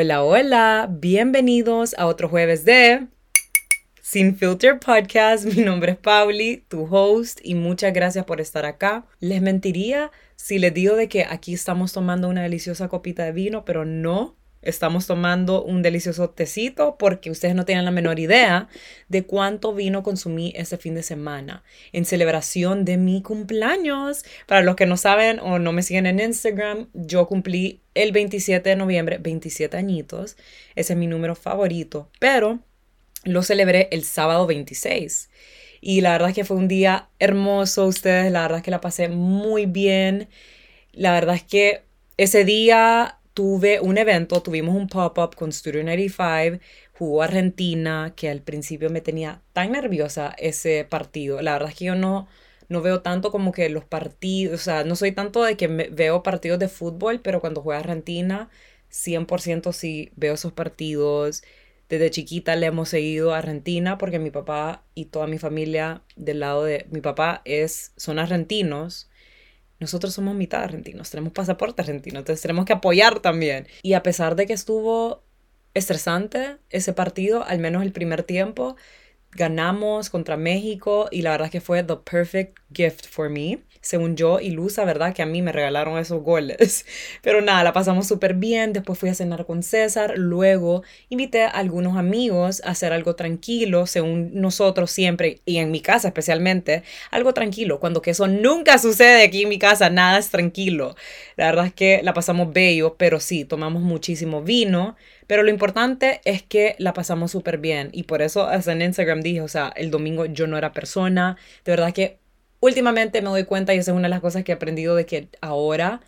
Hola, hola, bienvenidos a otro jueves de Sin Filter Podcast. Mi nombre es Pauli, tu host, y muchas gracias por estar acá. Les mentiría si les digo de que aquí estamos tomando una deliciosa copita de vino, pero no Estamos tomando un delicioso tecito porque ustedes no tienen la menor idea de cuánto vino consumí ese fin de semana en celebración de mi cumpleaños. Para los que no saben o no me siguen en Instagram, yo cumplí el 27 de noviembre, 27 añitos. Ese es mi número favorito, pero lo celebré el sábado 26. Y la verdad es que fue un día hermoso, ustedes, la verdad es que la pasé muy bien. La verdad es que ese día tuve un evento, tuvimos un pop-up con Studio 95, jugó Argentina, que al principio me tenía tan nerviosa ese partido. La verdad es que yo no, no veo tanto como que los partidos, o sea, no soy tanto de que veo partidos de fútbol, pero cuando juega Argentina, 100% sí veo esos partidos. Desde chiquita le hemos seguido a Argentina porque mi papá y toda mi familia del lado de mi papá es, son argentinos nosotros somos mitad argentinos, tenemos pasaporte argentino, entonces tenemos que apoyar también. Y a pesar de que estuvo estresante ese partido, al menos el primer tiempo, ganamos contra México y la verdad es que fue the perfect gift for me según yo y Luz, ¿verdad? Que a mí me regalaron esos goles. Pero nada, la pasamos súper bien. Después fui a cenar con César. Luego invité a algunos amigos a hacer algo tranquilo, según nosotros siempre, y en mi casa especialmente, algo tranquilo. Cuando que eso nunca sucede aquí en mi casa, nada es tranquilo. La verdad es que la pasamos bello, pero sí, tomamos muchísimo vino. Pero lo importante es que la pasamos súper bien. Y por eso hasta en Instagram dije, o sea, el domingo yo no era persona. De verdad que últimamente me doy cuenta, y esa es una de las cosas que he aprendido, de que ahora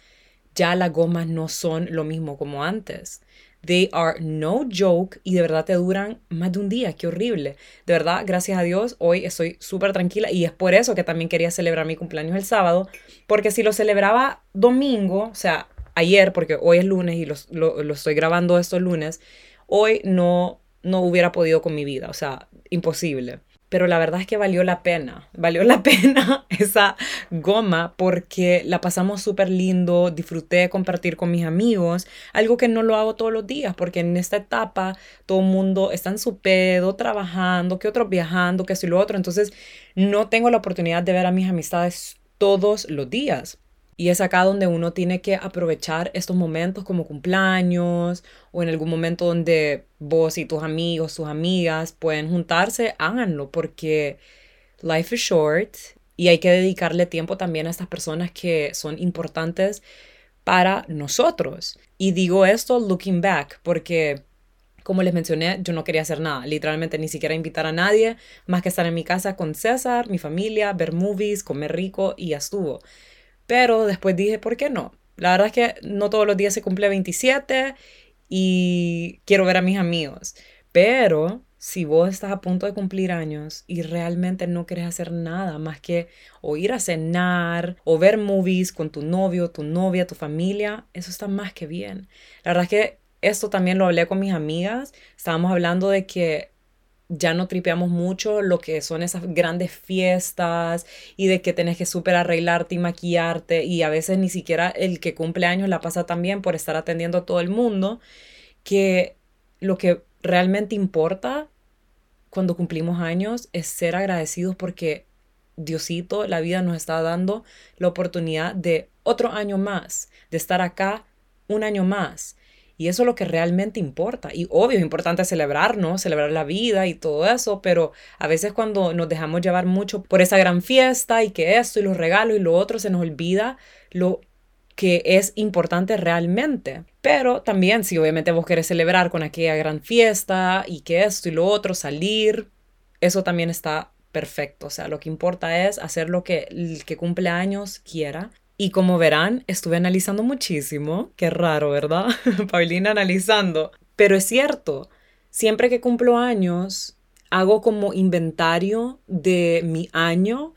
ya las gomas no son lo mismo como antes. They are no joke y de verdad te duran más de un día. Qué horrible. De verdad, gracias a Dios, hoy estoy súper tranquila y es por eso que también quería celebrar mi cumpleaños el sábado, porque si lo celebraba domingo, o sea, ayer, porque hoy es lunes y lo, lo estoy grabando estos lunes, hoy no, no hubiera podido con mi vida, o sea, imposible pero la verdad es que valió la pena, valió la pena esa goma porque la pasamos súper lindo, disfruté compartir con mis amigos, algo que no lo hago todos los días porque en esta etapa todo el mundo está en su pedo, trabajando, que otros viajando, que esto lo otro, entonces no tengo la oportunidad de ver a mis amistades todos los días. Y es acá donde uno tiene que aprovechar estos momentos como cumpleaños o en algún momento donde vos y tus amigos, tus amigas pueden juntarse, háganlo porque life is short y hay que dedicarle tiempo también a estas personas que son importantes para nosotros. Y digo esto looking back porque como les mencioné, yo no quería hacer nada, literalmente ni siquiera invitar a nadie, más que estar en mi casa con César, mi familia, ver movies, comer rico y ya estuvo. Pero después dije, ¿por qué no? La verdad es que no todos los días se cumple 27 y quiero ver a mis amigos. Pero si vos estás a punto de cumplir años y realmente no quieres hacer nada más que o ir a cenar o ver movies con tu novio, tu novia, tu familia, eso está más que bien. La verdad es que esto también lo hablé con mis amigas. Estábamos hablando de que ya no tripeamos mucho lo que son esas grandes fiestas y de que tenés que súper arreglarte y maquillarte y a veces ni siquiera el que cumple años la pasa tan bien por estar atendiendo a todo el mundo que lo que realmente importa cuando cumplimos años es ser agradecidos porque Diosito, la vida nos está dando la oportunidad de otro año más, de estar acá un año más. Y eso es lo que realmente importa. Y obvio, es importante celebrar, ¿no? Celebrar la vida y todo eso, pero a veces cuando nos dejamos llevar mucho por esa gran fiesta y que esto y los regalos y lo otro, se nos olvida lo que es importante realmente. Pero también, si obviamente vos querés celebrar con aquella gran fiesta y que esto y lo otro, salir, eso también está perfecto. O sea, lo que importa es hacer lo que el que cumple años quiera y como verán, estuve analizando muchísimo. Qué raro, ¿verdad? Paulina analizando. Pero es cierto, siempre que cumplo años, hago como inventario de mi año,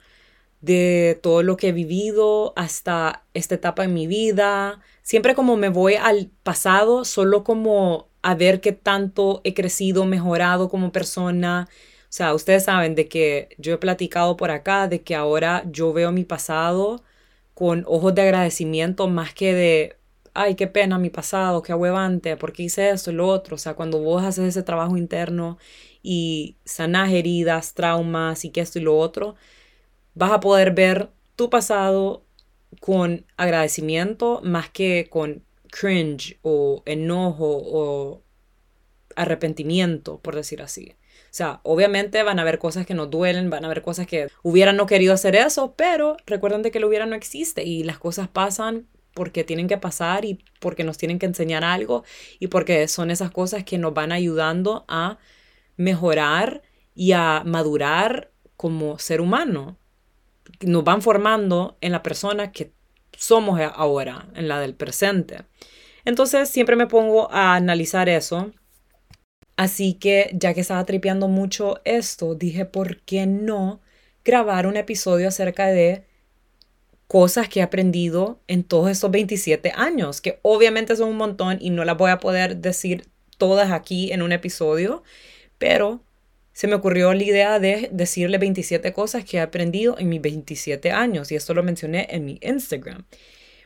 de todo lo que he vivido hasta esta etapa en mi vida. Siempre como me voy al pasado, solo como a ver qué tanto he crecido, mejorado como persona. O sea, ustedes saben de que yo he platicado por acá, de que ahora yo veo mi pasado con ojos de agradecimiento más que de ay, qué pena mi pasado, qué ahuevante, ¿por qué hice esto y lo otro? O sea, cuando vos haces ese trabajo interno y sanas heridas, traumas y que esto y lo otro, vas a poder ver tu pasado con agradecimiento más que con cringe o enojo o arrepentimiento, por decir así. O sea, obviamente van a haber cosas que nos duelen, van a haber cosas que hubieran no querido hacer eso, pero recuerden de que lo hubiera no existe y las cosas pasan porque tienen que pasar y porque nos tienen que enseñar algo y porque son esas cosas que nos van ayudando a mejorar y a madurar como ser humano. Nos van formando en la persona que somos ahora, en la del presente. Entonces siempre me pongo a analizar eso Así que ya que estaba tripeando mucho esto, dije, ¿por qué no grabar un episodio acerca de cosas que he aprendido en todos estos 27 años? Que obviamente son un montón y no las voy a poder decir todas aquí en un episodio, pero se me ocurrió la idea de decirle 27 cosas que he aprendido en mis 27 años y esto lo mencioné en mi Instagram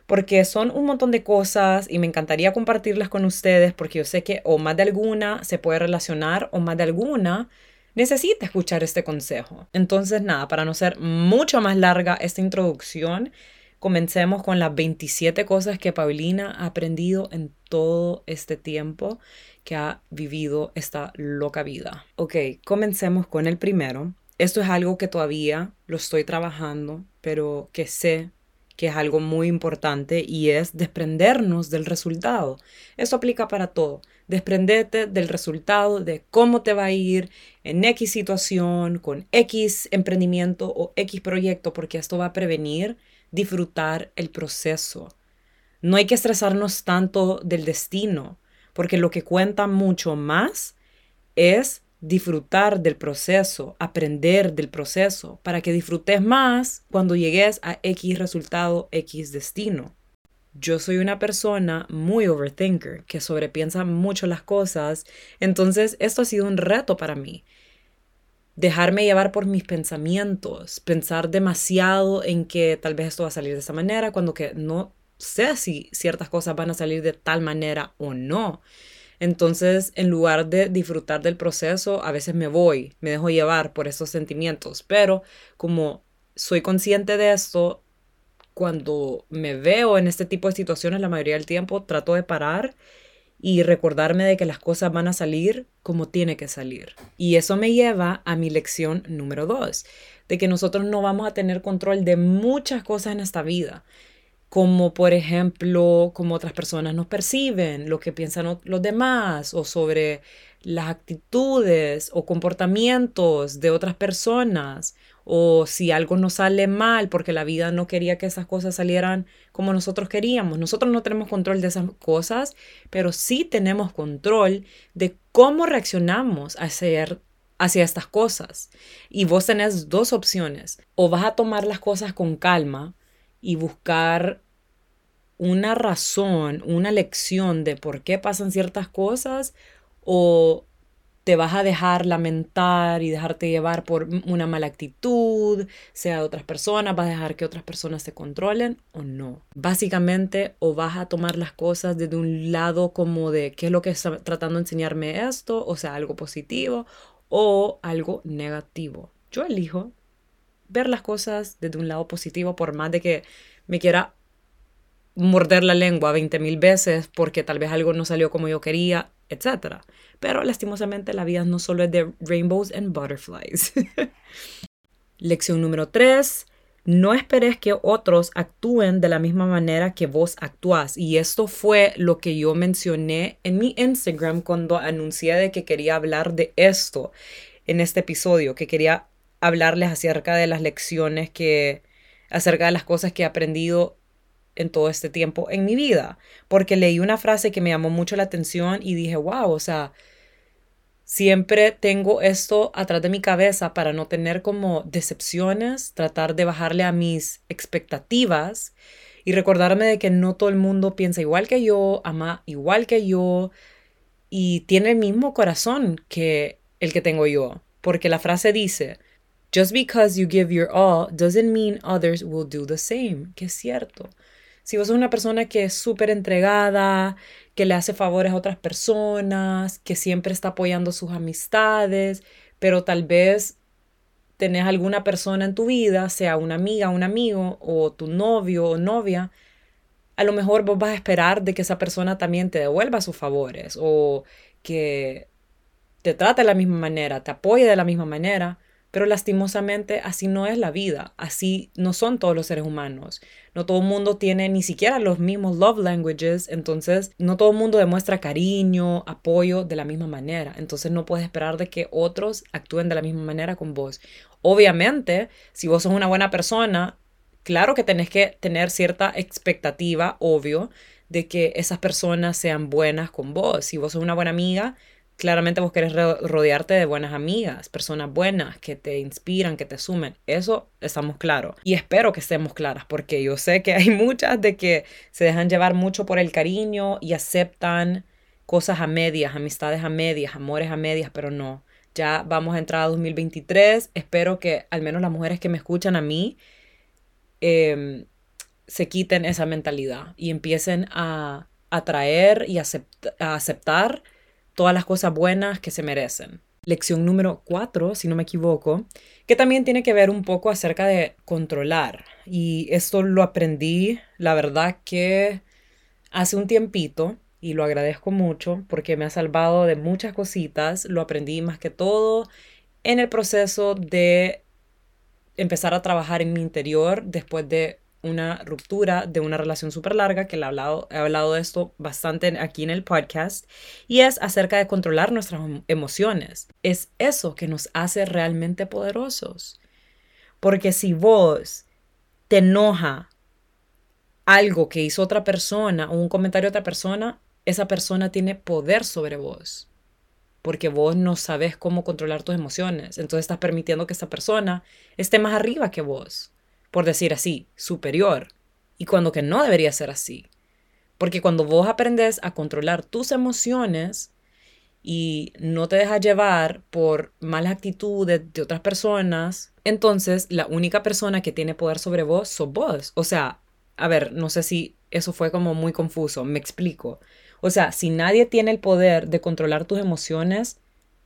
porque son un montón de cosas y me encantaría compartirlas con ustedes porque yo sé que o más de alguna se puede relacionar o más de alguna necesita escuchar este consejo. Entonces, nada, para no ser mucho más larga esta introducción, comencemos con las 27 cosas que Paulina ha aprendido en todo este tiempo que ha vivido esta loca vida. Ok, comencemos con el primero. Esto es algo que todavía lo estoy trabajando, pero que sé que es algo muy importante y es desprendernos del resultado. Eso aplica para todo. Desprendete del resultado de cómo te va a ir en X situación, con X emprendimiento o X proyecto, porque esto va a prevenir disfrutar el proceso. No hay que estresarnos tanto del destino, porque lo que cuenta mucho más es disfrutar del proceso, aprender del proceso, para que disfrutes más cuando llegues a X resultado, X destino. Yo soy una persona muy overthinker, que sobrepiensa mucho las cosas, entonces esto ha sido un reto para mí. Dejarme llevar por mis pensamientos, pensar demasiado en que tal vez esto va a salir de esa manera, cuando que no sé si ciertas cosas van a salir de tal manera o no. Entonces, en lugar de disfrutar del proceso, a veces me voy, me dejo llevar por esos sentimientos, pero como soy consciente de esto, cuando me veo en este tipo de situaciones la mayoría del tiempo, trato de parar y recordarme de que las cosas van a salir como tiene que salir. Y eso me lleva a mi lección número dos, de que nosotros no vamos a tener control de muchas cosas en esta vida como por ejemplo cómo otras personas nos perciben, lo que piensan los demás o sobre las actitudes o comportamientos de otras personas o si algo nos sale mal porque la vida no quería que esas cosas salieran como nosotros queríamos. Nosotros no tenemos control de esas cosas, pero sí tenemos control de cómo reaccionamos hacia, hacia estas cosas. Y vos tenés dos opciones. O vas a tomar las cosas con calma y buscar una razón, una lección de por qué pasan ciertas cosas o te vas a dejar lamentar y dejarte llevar por una mala actitud, sea de otras personas, vas a dejar que otras personas se controlen o no. Básicamente, o vas a tomar las cosas desde un lado como de qué es lo que está tratando de enseñarme esto, o sea, algo positivo o algo negativo. Yo elijo ver las cosas desde un lado positivo, por más de que me quiera morder la lengua 20 mil veces porque tal vez algo no salió como yo quería, etc. Pero lastimosamente la vida no solo es de rainbows and butterflies. Lección número 3. No esperes que otros actúen de la misma manera que vos actúas. Y esto fue lo que yo mencioné en mi Instagram cuando anuncié de que quería hablar de esto en este episodio, que quería hablarles acerca de las lecciones que, acerca de las cosas que he aprendido en todo este tiempo en mi vida, porque leí una frase que me llamó mucho la atención y dije, wow, o sea, siempre tengo esto atrás de mi cabeza para no tener como decepciones, tratar de bajarle a mis expectativas y recordarme de que no todo el mundo piensa igual que yo, ama igual que yo y tiene el mismo corazón que el que tengo yo, porque la frase dice, Just because you give your all doesn't mean others will do the same, que es cierto. Si vos sos una persona que es súper entregada, que le hace favores a otras personas, que siempre está apoyando sus amistades, pero tal vez tenés alguna persona en tu vida, sea una amiga, un amigo, o tu novio o novia, a lo mejor vos vas a esperar de que esa persona también te devuelva sus favores o que te trate de la misma manera, te apoye de la misma manera, pero lastimosamente así no es la vida, así no son todos los seres humanos. No todo el mundo tiene ni siquiera los mismos love languages, entonces no todo el mundo demuestra cariño, apoyo de la misma manera. Entonces no puedes esperar de que otros actúen de la misma manera con vos. Obviamente, si vos sos una buena persona, claro que tenés que tener cierta expectativa, obvio, de que esas personas sean buenas con vos. Si vos sos una buena amiga, claramente vos querés rodearte de buenas amigas, personas buenas que te inspiran, que te sumen. Eso estamos claros. Y espero que estemos claras, porque yo sé que hay muchas de que se dejan llevar mucho por el cariño y aceptan cosas a medias, amistades a medias, amores a medias, pero no. Ya vamos a entrar a 2023. Espero que al menos las mujeres que me escuchan a mí em, se quiten esa mentalidad y empiecen a atraer y a aceptar todas las cosas buenas que se merecen. Lección número cuatro, si no me equivoco, que también tiene que ver un poco acerca de controlar. Y esto lo aprendí, la verdad que hace un tiempito, y lo agradezco mucho porque me ha salvado de muchas cositas. Lo aprendí más que todo en el proceso de empezar a trabajar en mi interior después de una ruptura de una relación súper larga, que he hablado, he hablado de esto bastante aquí en el podcast, y es acerca de controlar nuestras emociones. Es eso que nos hace realmente poderosos. Porque si vos te enoja algo que hizo otra persona o un comentario de otra persona, esa persona tiene poder sobre vos. Porque vos no sabes cómo controlar tus emociones. Entonces estás permitiendo que esa persona esté más arriba que vos por decir así, superior, y cuando que no debería ser así. Porque cuando vos aprendes a controlar tus emociones y no te dejas llevar por malas actitudes de otras personas, entonces la única persona que tiene poder sobre vos sos vos. O sea, a ver, no sé si eso fue como muy confuso, me explico. O sea, si nadie tiene el poder de controlar tus emociones,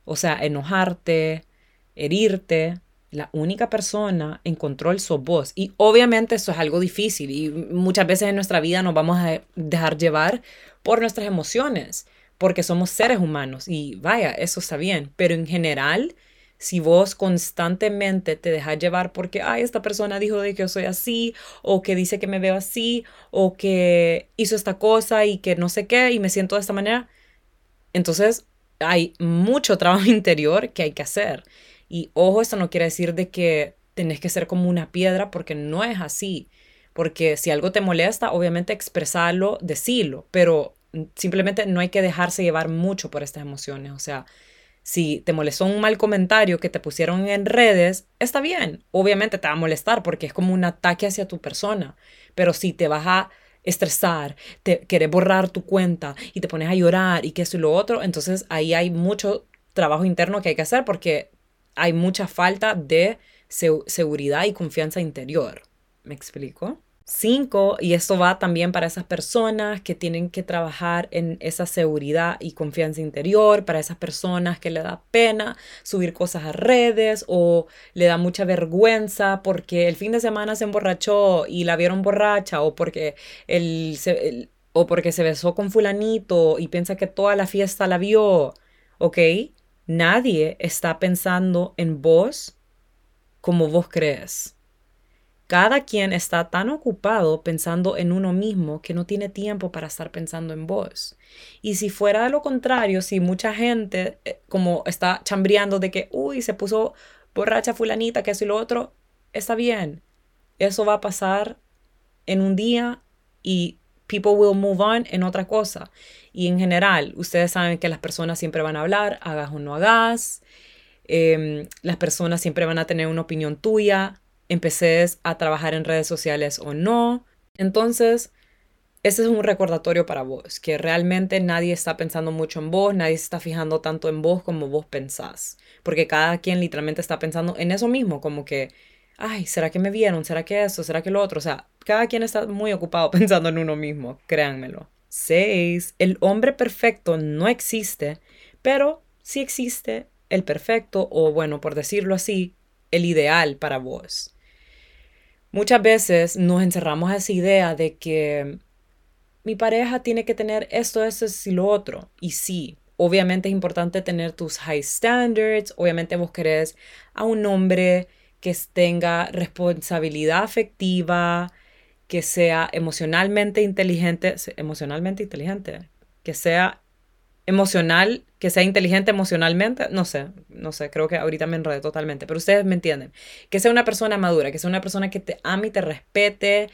o sea, enojarte, herirte, la única persona en control sos vos. Y obviamente eso es algo difícil y muchas veces en nuestra vida nos vamos a dejar llevar por nuestras emociones, porque somos seres humanos y vaya, eso está bien, pero en general, si vos constantemente te dejas llevar porque, ay, esta persona dijo de que yo soy así, o que dice que me veo así, o que hizo esta cosa y que no sé qué, y me siento de esta manera, entonces hay mucho trabajo interior que hay que hacer. Y ojo, esto no quiere decir de que tenés que ser como una piedra porque no es así. Porque si algo te molesta, obviamente expresarlo, decirlo, pero simplemente no hay que dejarse llevar mucho por estas emociones. O sea, si te molestó un mal comentario que te pusieron en redes, está bien. Obviamente te va a molestar porque es como un ataque hacia tu persona. Pero si te vas a estresar, te quieres borrar tu cuenta y te pones a llorar y que eso y lo otro, entonces ahí hay mucho trabajo interno que hay que hacer porque hay mucha falta de seguridad y confianza interior. ¿Me explico? Cinco, y esto va también para esas personas que tienen que trabajar en esa seguridad y confianza interior, para esas personas que le da pena subir cosas a redes o le da mucha vergüenza porque el fin de semana se emborrachó y la vieron borracha o porque o porque se besó con fulanito y piensa que toda la fiesta la vio, ¿ok? Nadie está pensando en vos como vos crees. Cada quien está tan ocupado pensando en uno mismo que no tiene tiempo para estar pensando en vos. Y si fuera de lo contrario, si mucha gente eh, como está chambreando de que, uy, se puso borracha fulanita, que eso y lo otro, está bien. Eso va a pasar en un día y people will move on en otra cosa. Y en general, ustedes saben que las personas siempre van a hablar, hagas o no hagas. Em, las personas siempre van a tener una opinión tuya, empeces a trabajar en redes sociales o no. Entonces, ese es un recordatorio para vos, que realmente nadie está pensando mucho en vos, nadie se está fijando tanto en vos como vos pensás, porque cada quien literalmente está pensando en eso mismo, como que, ay, ¿será que me vieron? ¿Será que eso? ¿Será que lo otro? O sea, cada quien está muy ocupado pensando en uno mismo, créanmelo. 6. El hombre perfecto no existe, pero sí existe el perfecto o, bueno, por decirlo así, el ideal para vos. Muchas veces nos encerramos a esa idea de que mi pareja tiene que tener esto, esto y lo otro. Y sí, obviamente es importante tener tus high standards, obviamente vos querés a un hombre que tenga responsabilidad afectiva, que sea emocionalmente inteligente, emocionalmente inteligente, que sea emocional, que sea inteligente emocionalmente, no sé, no sé, creo que ahorita me enredé totalmente, pero ustedes me entienden, que sea una persona madura, que sea una persona que te ame y te respete,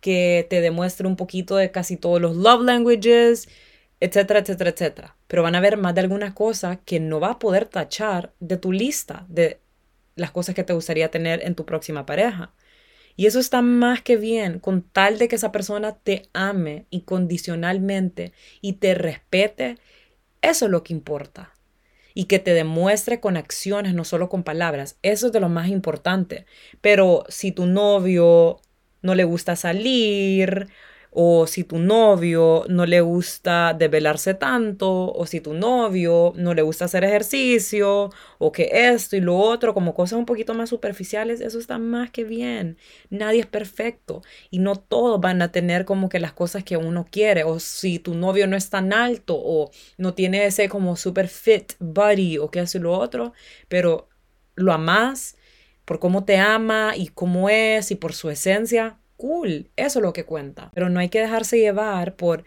que te demuestre un poquito de casi todos los love languages, etcétera, etcétera, etcétera. Pero van a haber más de alguna cosa que no va a poder tachar de tu lista de las cosas que te gustaría tener en tu próxima pareja. Y eso está más que bien, con tal de que esa persona te ame incondicionalmente y te respete eso es lo que importa. Y que te demuestre con acciones, no solo con palabras. Eso es de lo más importante. Pero si tu novio no le gusta salir o si tu novio no le gusta develarse tanto, o si tu novio no le gusta hacer ejercicio, o que esto y lo otro, como cosas un poquito más superficiales, eso está más que bien. Nadie es perfecto y no todos van a tener como que las cosas que uno quiere, o si tu novio no es tan alto, o no tiene ese como super fit body, o que hace lo otro, pero lo amas por cómo te ama y cómo es y por su esencia, cool, eso es lo que cuenta. Pero no hay que dejarse llevar por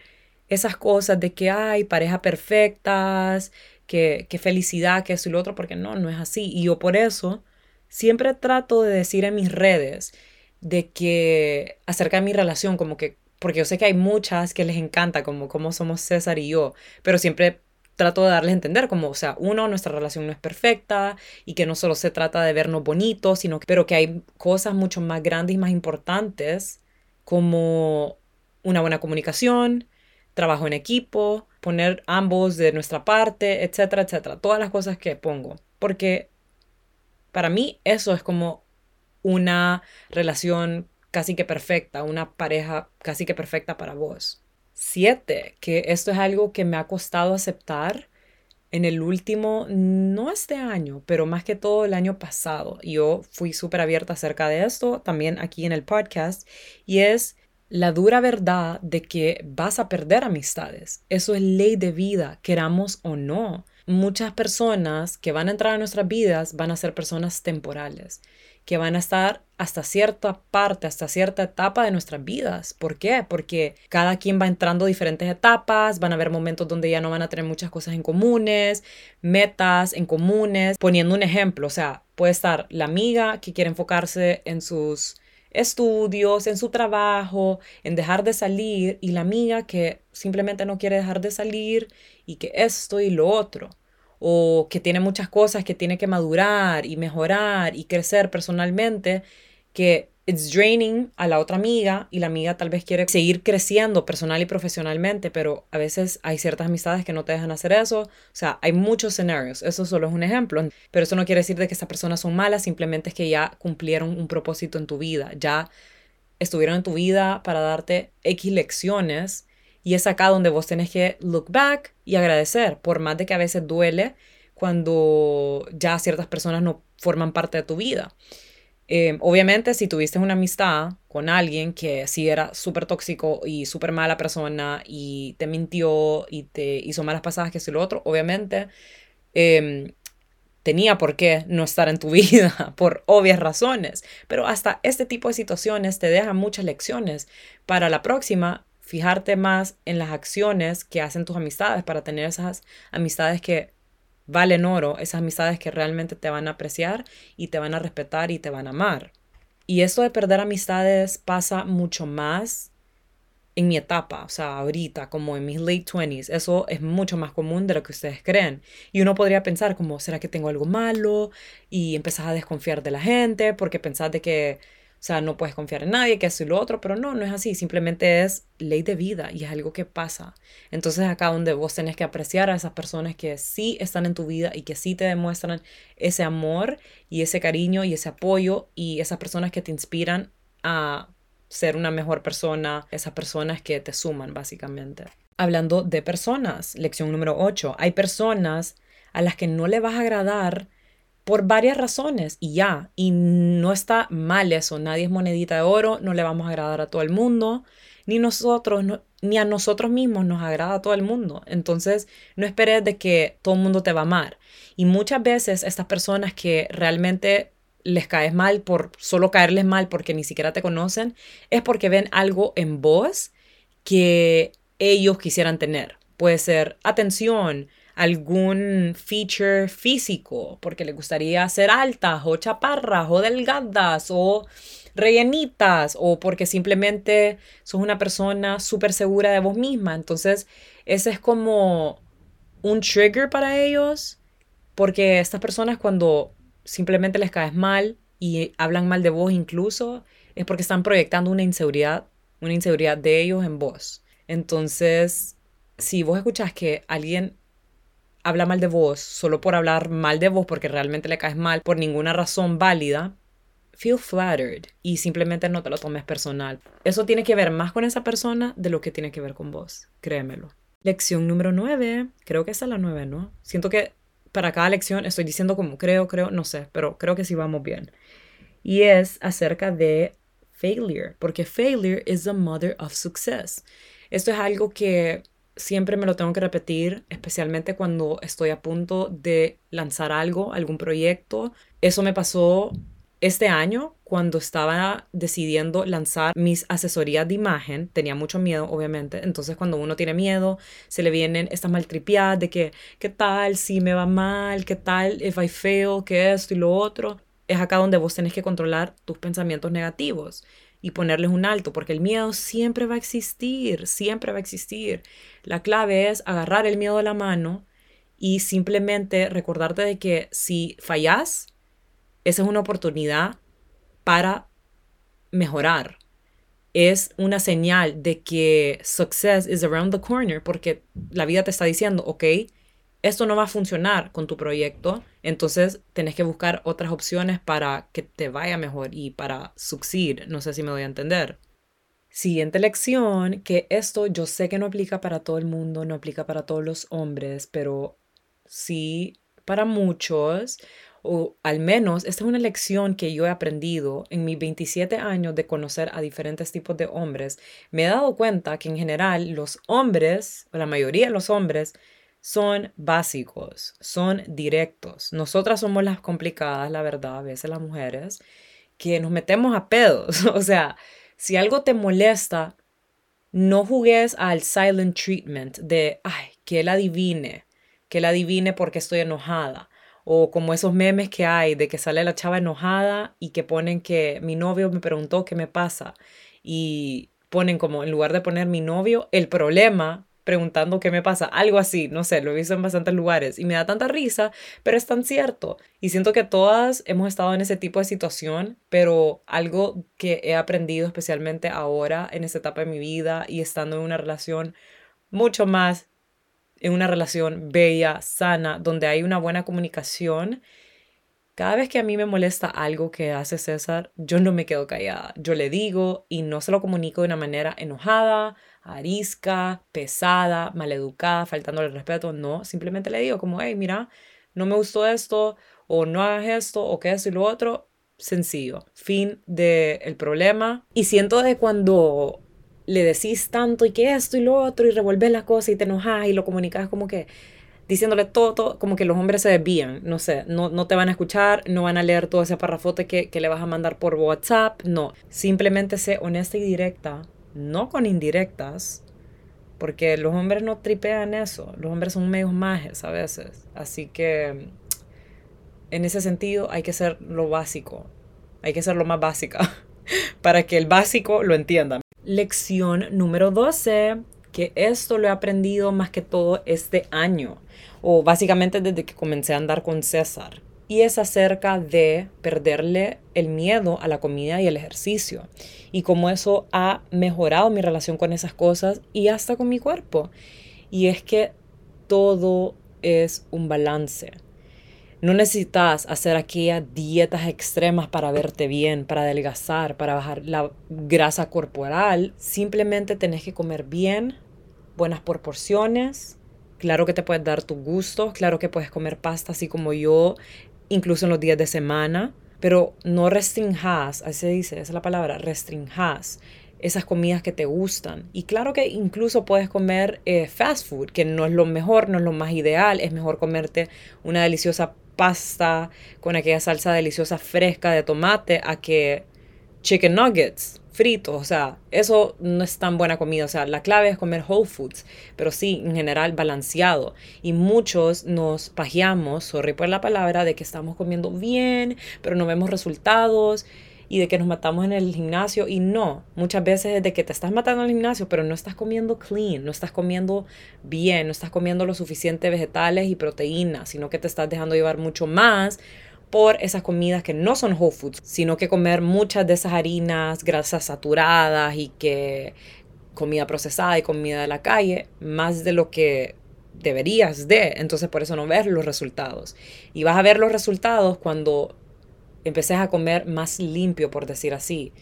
esas cosas de que hay parejas perfectas, que, que felicidad, que eso y lo otro, porque no, no es así. Y yo por eso siempre trato de decir en mis redes de que acerca de mi relación, como que, porque yo sé que hay muchas que les encanta, como, como somos César y yo, pero siempre trato de darles a entender como, o sea, uno, nuestra relación no es perfecta y que no solo se trata de vernos bonitos, sino que, pero que hay cosas mucho más grandes y más importantes como una buena comunicación, trabajo en equipo, poner ambos de nuestra parte, etcétera, etcétera. Todas las cosas que pongo. Porque para mí eso es como una relación casi que perfecta, una pareja casi que perfecta para vos. Siete, que esto es algo que me ha costado aceptar en el último, no este año, pero más que todo el año pasado. Yo fui súper abierta acerca de esto, también aquí en el podcast, y es la dura verdad de que vas a perder amistades. Eso es ley de vida, queramos o no. Muchas personas que van a entrar a nuestras vidas van a ser personas temporales que van a estar hasta cierta parte, hasta cierta etapa de nuestras vidas. ¿Por qué? Porque cada quien va entrando diferentes etapas, van a haber momentos donde ya no van a tener muchas cosas en comunes, metas en comunes. Poniendo un ejemplo, o sea, puede estar la amiga que quiere enfocarse en sus estudios, en su trabajo, en dejar de salir, y la amiga que simplemente no quiere dejar de salir y que esto y lo otro o que tiene muchas cosas que tiene que madurar y mejorar y crecer personalmente, que it's draining a la otra amiga y la amiga tal vez quiere seguir creciendo personal y profesionalmente, pero a veces hay ciertas amistades que no te dejan hacer eso. O sea, hay muchos escenarios, eso solo es un ejemplo, pero eso no quiere decir de que esas personas son malas, simplemente es que ya cumplieron un propósito en tu vida, ya estuvieron en tu vida para darte X lecciones y es acá donde vos tenés que look back y agradecer, por más de que a veces duele cuando ya ciertas personas no forman parte de tu vida. Eh, obviamente, si tuviste una amistad con alguien que sí era súper tóxico y súper mala persona y te mintió y te hizo malas pasadas que es lo otro, obviamente em, tenía por qué no estar en tu vida por obvias razones. Pero hasta este tipo de situaciones te dejan muchas lecciones para la próxima fijarte más en las acciones que hacen tus amistades para tener esas amistades que valen oro, esas amistades que realmente te van a apreciar y te van a respetar y te van a amar. Y esto de perder amistades pasa mucho más en mi etapa, o sea, ahorita, como en mis late 20s, eso es mucho más común de lo que ustedes creen. Y uno podría pensar como, ¿será que tengo algo malo? Y empezás a desconfiar de la gente porque pensás de que o sea, no puedes confiar en nadie, que eso y lo otro, pero no, no es así, simplemente es ley de vida y es algo que pasa. Entonces acá donde vos tenés que apreciar a esas personas que sí están en tu vida y que sí te demuestran ese amor y ese cariño y ese apoyo y esas personas que te inspiran a ser una mejor persona, esas personas que te suman básicamente. Hablando de personas, lección número 8, hay personas a las que no le vas a agradar por varias razones y ya, y no está mal eso, nadie es monedita de oro, no le vamos a agradar a todo el mundo, ni nosotros, ni a nosotros mismos nos agrada a todo el mundo. Entonces, no esperes de que todo el mundo te va a amar. Y muchas veces estas personas que realmente les caes mal por solo caerles mal porque ni siquiera te conocen, es porque ven algo en vos que ellos quisieran tener. Puede ser atención, algún feature físico, porque le gustaría ser altas o chaparras o delgadas o rellenitas o porque simplemente sos una persona súper segura de vos misma. Entonces, ese es como un trigger para ellos, porque estas personas cuando simplemente les caes mal y hablan mal de vos incluso, es porque están proyectando una inseguridad, una inseguridad de ellos en vos. Entonces, si vos escuchás que alguien habla mal de vos solo por hablar mal de vos porque realmente le caes mal por ninguna razón válida, feel flattered y simplemente no te lo tomes personal. Eso tiene que ver más con esa persona de lo que tiene que ver con vos, créemelo. Lección número 9, creo que esa es la 9, ¿no? Siento que para cada lección estoy diciendo como creo, creo, no sé, pero creo que sí vamos bien. Y es acerca de failure, porque failure is the mother of success. Esto es algo que siempre me lo tengo que repetir, especialmente cuando estoy a punto de lanzar algo, algún proyecto. Eso me pasó este año cuando estaba decidiendo lanzar mis asesorías de imagen. Tenía mucho miedo, obviamente. Entonces, cuando uno tiene miedo, se le vienen estas maltripiadas de que, ¿qué tal si me va mal? ¿Qué tal if I fail? ¿Qué esto y lo otro? Es acá donde vos tenés que controlar tus pensamientos negativos y ponerles un alto, porque el miedo siempre va a existir, siempre va a existir. La clave es agarrar el miedo de la mano y simplemente recordarte de que si fallas, esa es una oportunidad para mejorar. Es una señal de que success is around the corner porque la vida te está diciendo, ok, esto no va a funcionar con tu proyecto, entonces tenés que buscar otras opciones para que te vaya mejor y para succeed. No sé si me doy a entender. Siguiente lección, que esto yo sé que no aplica para todo el mundo, no aplica para todos los hombres, pero sí para muchos, o al menos esta es una lección que yo he aprendido en mis 27 años de conocer a diferentes tipos de hombres. Me he dado cuenta que en general los hombres, o la mayoría de los hombres, son básicos, son directos. Nosotras somos las complicadas, la verdad, a veces las mujeres, que nos metemos a pedos. O sea, si algo te molesta, no jugues al silent treatment de, ay, que él adivine, que él adivine porque estoy enojada. O como esos memes que hay de que sale la chava enojada y que ponen que mi novio me preguntó qué me pasa. Y ponen como, en lugar de poner mi novio, el problema preguntando qué me pasa, algo así, no sé, lo he visto en bastantes lugares y me da tanta risa, pero es tan cierto. Y siento que todas hemos estado en ese tipo de situación, pero algo que he aprendido especialmente ahora en esta etapa de mi vida y estando en una relación mucho más, en una relación bella, sana, donde hay una buena comunicación. Cada vez que a mí me molesta algo que hace César, yo no me quedo callada. Yo le digo y no se lo comunico de una manera enojada, arisca, pesada, maleducada, faltándole el respeto. No, simplemente le digo como, hey, mira, no me gustó esto, o no hagas esto, o que esto y lo otro. Sencillo. Fin del el problema. Y siento de cuando le decís tanto y que esto y lo otro y revolves la cosa y te enojas y lo comunicas como que diciéndole todo, como que los hombres se desvían, no sé, no, no te van a escuchar, no van a leer todo ese parrafote que, que le vas a mandar por WhatsApp, no, simplemente sé honesta y directa no con indirectas, porque los hombres no tripean eso, los hombres son medios majes a veces, así que en ese sentido hay que ser lo básico, hay que ser lo más básica, para que el básico lo entienda. Lección número 12, que esto lo he aprendido más que todo este año, o básicamente desde que comencé a andar con César y es acerca de perderle el miedo a la comida y el ejercicio y cómo eso ha mejorado mi relación con esas cosas y hasta con mi cuerpo. Y es que todo es un balance. No necesitas hacer aquellas dietas extremas para verte bien, para adelgazar, para bajar la grasa corporal. Simplemente tenés que comer bien, buenas proporciones. Claro que te puedes dar tu gusto, claro que puedes comer pasta así como yo, incluso en los días de semana, pero no restringas, así se dice, esa es la palabra, restringas esas comidas que te gustan. Y claro que incluso puedes comer eh, fast food, que no es lo mejor, no es lo más ideal, es mejor comerte una deliciosa pasta con aquella salsa deliciosa fresca de tomate a que chicken nuggets fritos, o sea, eso no es tan buena comida, o sea, la clave es comer whole foods, pero sí, en general, balanceado. Y muchos nos pajeamos, sorry por la palabra, de que estamos comiendo bien, pero no vemos resultados y de que nos matamos en el gimnasio y no, muchas veces es de que te estás matando en el gimnasio, pero no estás comiendo clean, no estás comiendo bien, no estás comiendo lo suficiente vegetales y proteínas, sino que te estás dejando llevar mucho más esas comidas que no son whole foods, sino que comer muchas de esas harinas, grasas saturadas y que comida procesada y comida de la calle, más de lo que deberías de, entonces por eso no ves los resultados. Y vas a ver los resultados cuando empeces a comer más limpio, por decir así.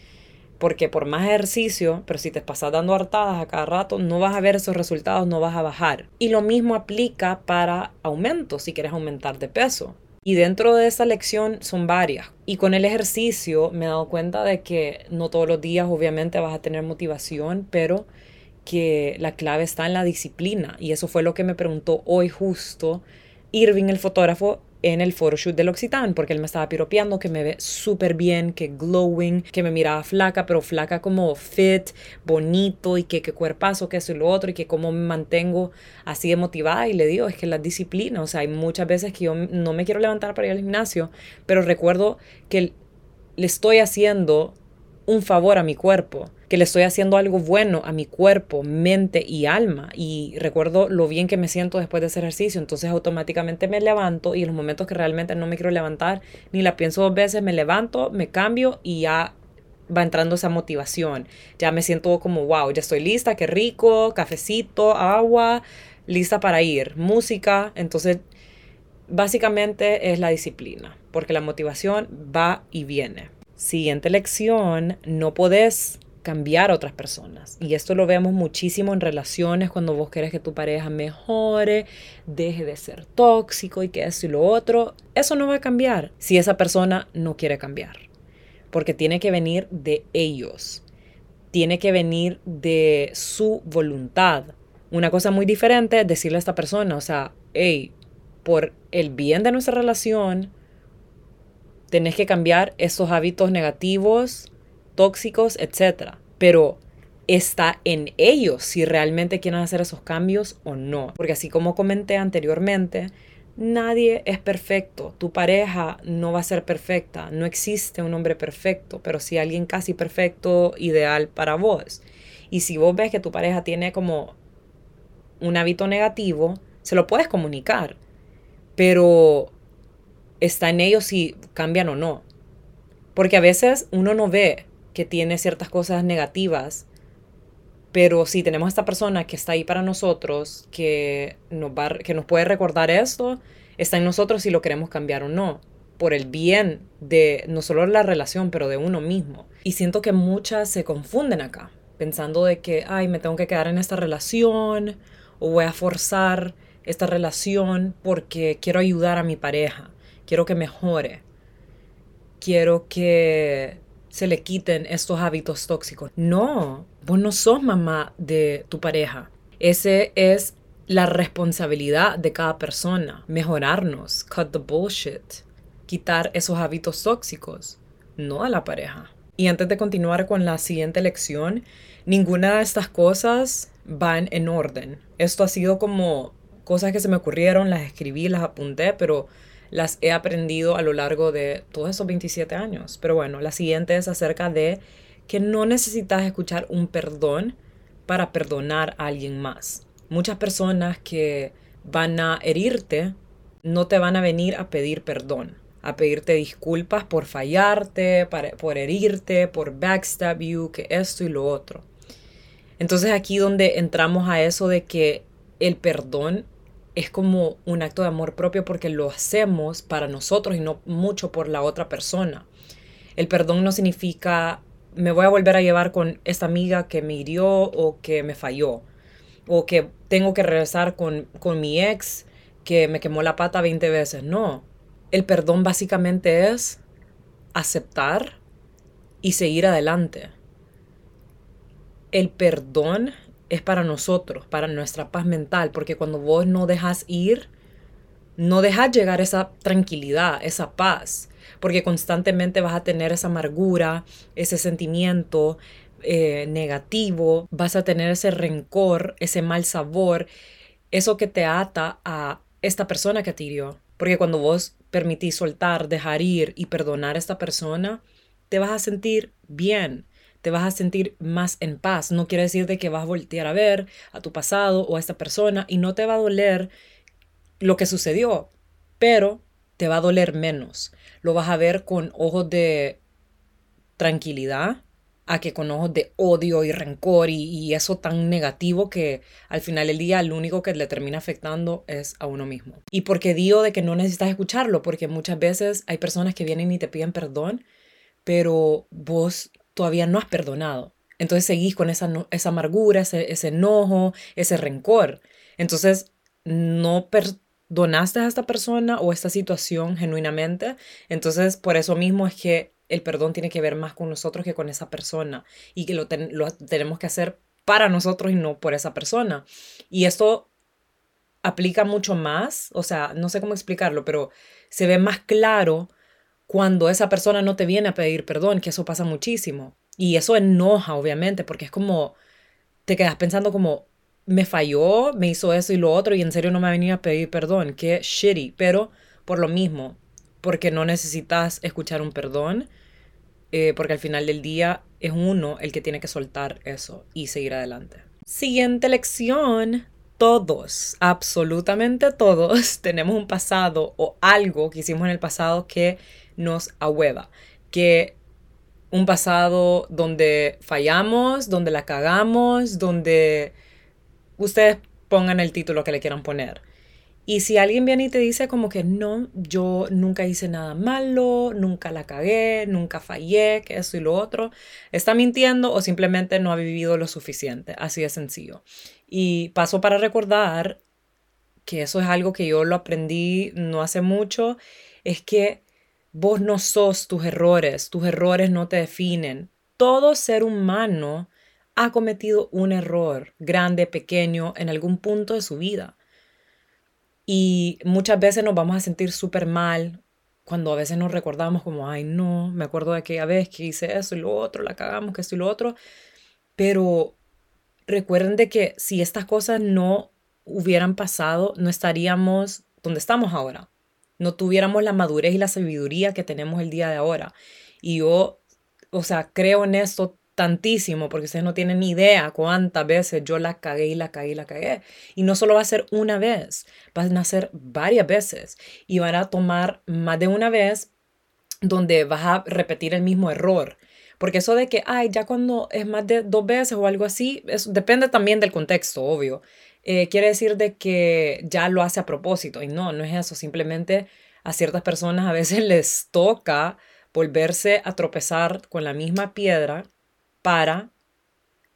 Porque por más ejercicio, pero si te pasas dando hartadas a cada rato, no vas a ver esos resultados, no vas a bajar. Y lo mismo aplica para aumento, si quieres aumentar de peso. Y dentro de esa lección son varias. Y con el ejercicio me he dado cuenta de que no todos los días obviamente vas a tener motivación, pero que la clave está en la disciplina. Y eso fue lo que me preguntó hoy justo Irving, el fotógrafo, en el photoshoot del Occitan, porque él me estaba piropeando que me ve súper bien, que glowing, que me miraba flaca, pero flaca como fit, bonito y que, qué cuerpazo, que eso y lo otro, y que cómo me mantengo así de motivada. Y le digo, es que la disciplina, o sea, hay muchas veces que yo no me quiero levantar para ir al gimnasio, pero recuerdo que le estoy haciendo un favor a mi cuerpo, que le estoy haciendo algo bueno a mi cuerpo, mente y alma. Y recuerdo lo bien que me siento después de ese ejercicio, entonces automáticamente me levanto y en los momentos que realmente no me quiero levantar, ni la pienso dos veces, me levanto, me cambio y ya va entrando esa motivación. Ya me siento como, wow, ya estoy lista, qué rico, cafecito, agua, lista para ir, música. Entonces, básicamente es la disciplina, porque la motivación va y viene. Siguiente lección, no podés cambiar a otras personas. Y esto lo vemos muchísimo en relaciones cuando vos querés que tu pareja mejore, deje de ser tóxico y que eso y lo otro. Eso no va a cambiar si esa persona no quiere cambiar. Porque tiene que venir de ellos. Tiene que venir de su voluntad. Una cosa muy diferente es decirle a esta persona, o sea, hey, por el bien de nuestra relación, tenés que cambiar esos hábitos negativos, tóxicos, etc. Pero está en ellos si realmente quieren hacer esos cambios o no. Porque así como comenté anteriormente, nadie es perfecto. Tu pareja no va a ser perfecta. No existe un hombre perfecto, pero sí alguien casi perfecto, ideal para vos. Y si vos ves que tu pareja tiene como un hábito negativo, se lo puedes comunicar. Pero está en ellos si cambian o no. Porque a veces uno no ve que tiene ciertas cosas negativas, pero si tenemos a esta persona que está ahí para nosotros, que nos, va, que nos puede recordar esto, está en nosotros si lo queremos cambiar o no, por el bien de no solo la relación, pero de uno mismo. Y siento que muchas se confunden acá, pensando de que, ay, me tengo que quedar en esta relación o voy a forzar esta relación porque quiero ayudar a mi pareja quiero que mejore, quiero que se le quiten estos hábitos tóxicos. No, vos no sos mamá de tu pareja. Ese es la responsabilidad de cada persona. Mejorarnos, cut the bullshit, quitar esos hábitos tóxicos, no a la pareja. Y antes de continuar con la siguiente lección, ninguna de estas cosas van en orden. Esto ha sido como cosas que se me ocurrieron, las escribí, las apunté, pero las he aprendido a lo largo de todos esos 27 años. Pero bueno, la siguiente es acerca de que no necesitas escuchar un perdón para perdonar a alguien más. Muchas personas que van a herirte no te van a venir a pedir perdón, a pedirte disculpas por fallarte, por herirte, por backstab you, que esto y lo otro. Entonces aquí donde entramos a eso de que el perdón es como un acto de amor propio porque lo hacemos para nosotros y no mucho por la otra persona. El perdón no significa me voy a volver a llevar con esta amiga que me hirió o que me falló o que tengo que regresar con, con mi ex que me quemó la pata 20 veces. No, el perdón básicamente es aceptar y seguir adelante. El perdón es para nosotros, para nuestra paz mental, porque cuando vos no dejas ir, no dejas llegar esa tranquilidad, esa paz, porque constantemente vas a tener esa amargura, ese sentimiento eh, negativo, vas a tener ese rencor, ese mal sabor, eso que te ata a esta persona que te hirió. Porque cuando vos permitís soltar, dejar ir y perdonar a esta persona, te vas a sentir bien, te vas a sentir más en paz. No quiere decir de que vas a voltear a ver a tu pasado o a esta persona y no te va a doler lo que sucedió, pero te va a doler menos. Lo vas a ver con ojos de tranquilidad a que con ojos de odio y rencor y, eso tan negativo que al final del día lo único que le termina afectando es a uno mismo. Y porque digo de que no necesitas escucharlo, porque muchas veces hay personas que vienen y te piden perdón, pero vos todavía no has perdonado. Entonces seguís con esa, esa amargura, ese, enojo, ese rencor. Entonces no perdonaste a esta persona o esta situación genuinamente. Entonces por eso mismo es que el perdón tiene que ver más con nosotros que con esa persona y que lo, lo tenemos que hacer para nosotros y no por esa persona. Y esto aplica mucho más, o sea, no sé cómo explicarlo, pero se ve más claro cuando esa persona no te viene a pedir perdón, que eso pasa muchísimo. Y eso enoja, obviamente, porque es como, te quedas pensando como, me falló, me hizo eso y lo otro, y en serio no me ha venido a pedir perdón, qué shitty, pero por lo mismo, porque no necesitas escuchar un perdón, eh, porque al final del día es uno el que tiene que soltar eso y seguir adelante. Siguiente lección, todos, absolutamente todos, tenemos un pasado o algo que hicimos en el pasado que nos ahueva, que un pasado donde fallamos, donde la cagamos, donde ustedes pongan el título que le quieran poner. Y si alguien viene y te dice como que no, yo nunca hice nada malo, nunca la cagué, nunca fallé, que eso y lo otro, está mintiendo o simplemente no ha vivido lo suficiente. Así de sencillo. Y paso para recordar que eso es algo que yo lo aprendí no hace mucho, es que Vos no sos tus errores, tus errores no te definen. Todo ser humano ha cometido un error, grande, pequeño, en algún punto de su vida. Y muchas veces nos vamos a sentir súper mal cuando a veces nos recordamos como, ay no, me acuerdo de aquella vez que hice eso y lo otro, la cagamos, que esto y lo otro. Pero recuerden de que si estas cosas no hubieran pasado, no estaríamos donde estamos ahora no tuviéramos la madurez y la sabiduría que tenemos el día de ahora. Y yo, o sea, creo en esto tantísimo, porque ustedes no tienen ni idea cuántas veces yo la cagué y la cagué y la cagué. Y no solo va a ser una vez, van a ser varias veces. Y van a tomar más de una vez donde vas a repetir el mismo error. Porque eso de que, ay, ya cuando es más de dos veces o algo así, eso depende también del contexto, obvio. Eh, quiere decir de que ya lo hace a propósito. Y no, no es eso. Simplemente a ciertas personas a veces les toca volverse a tropezar con la misma piedra para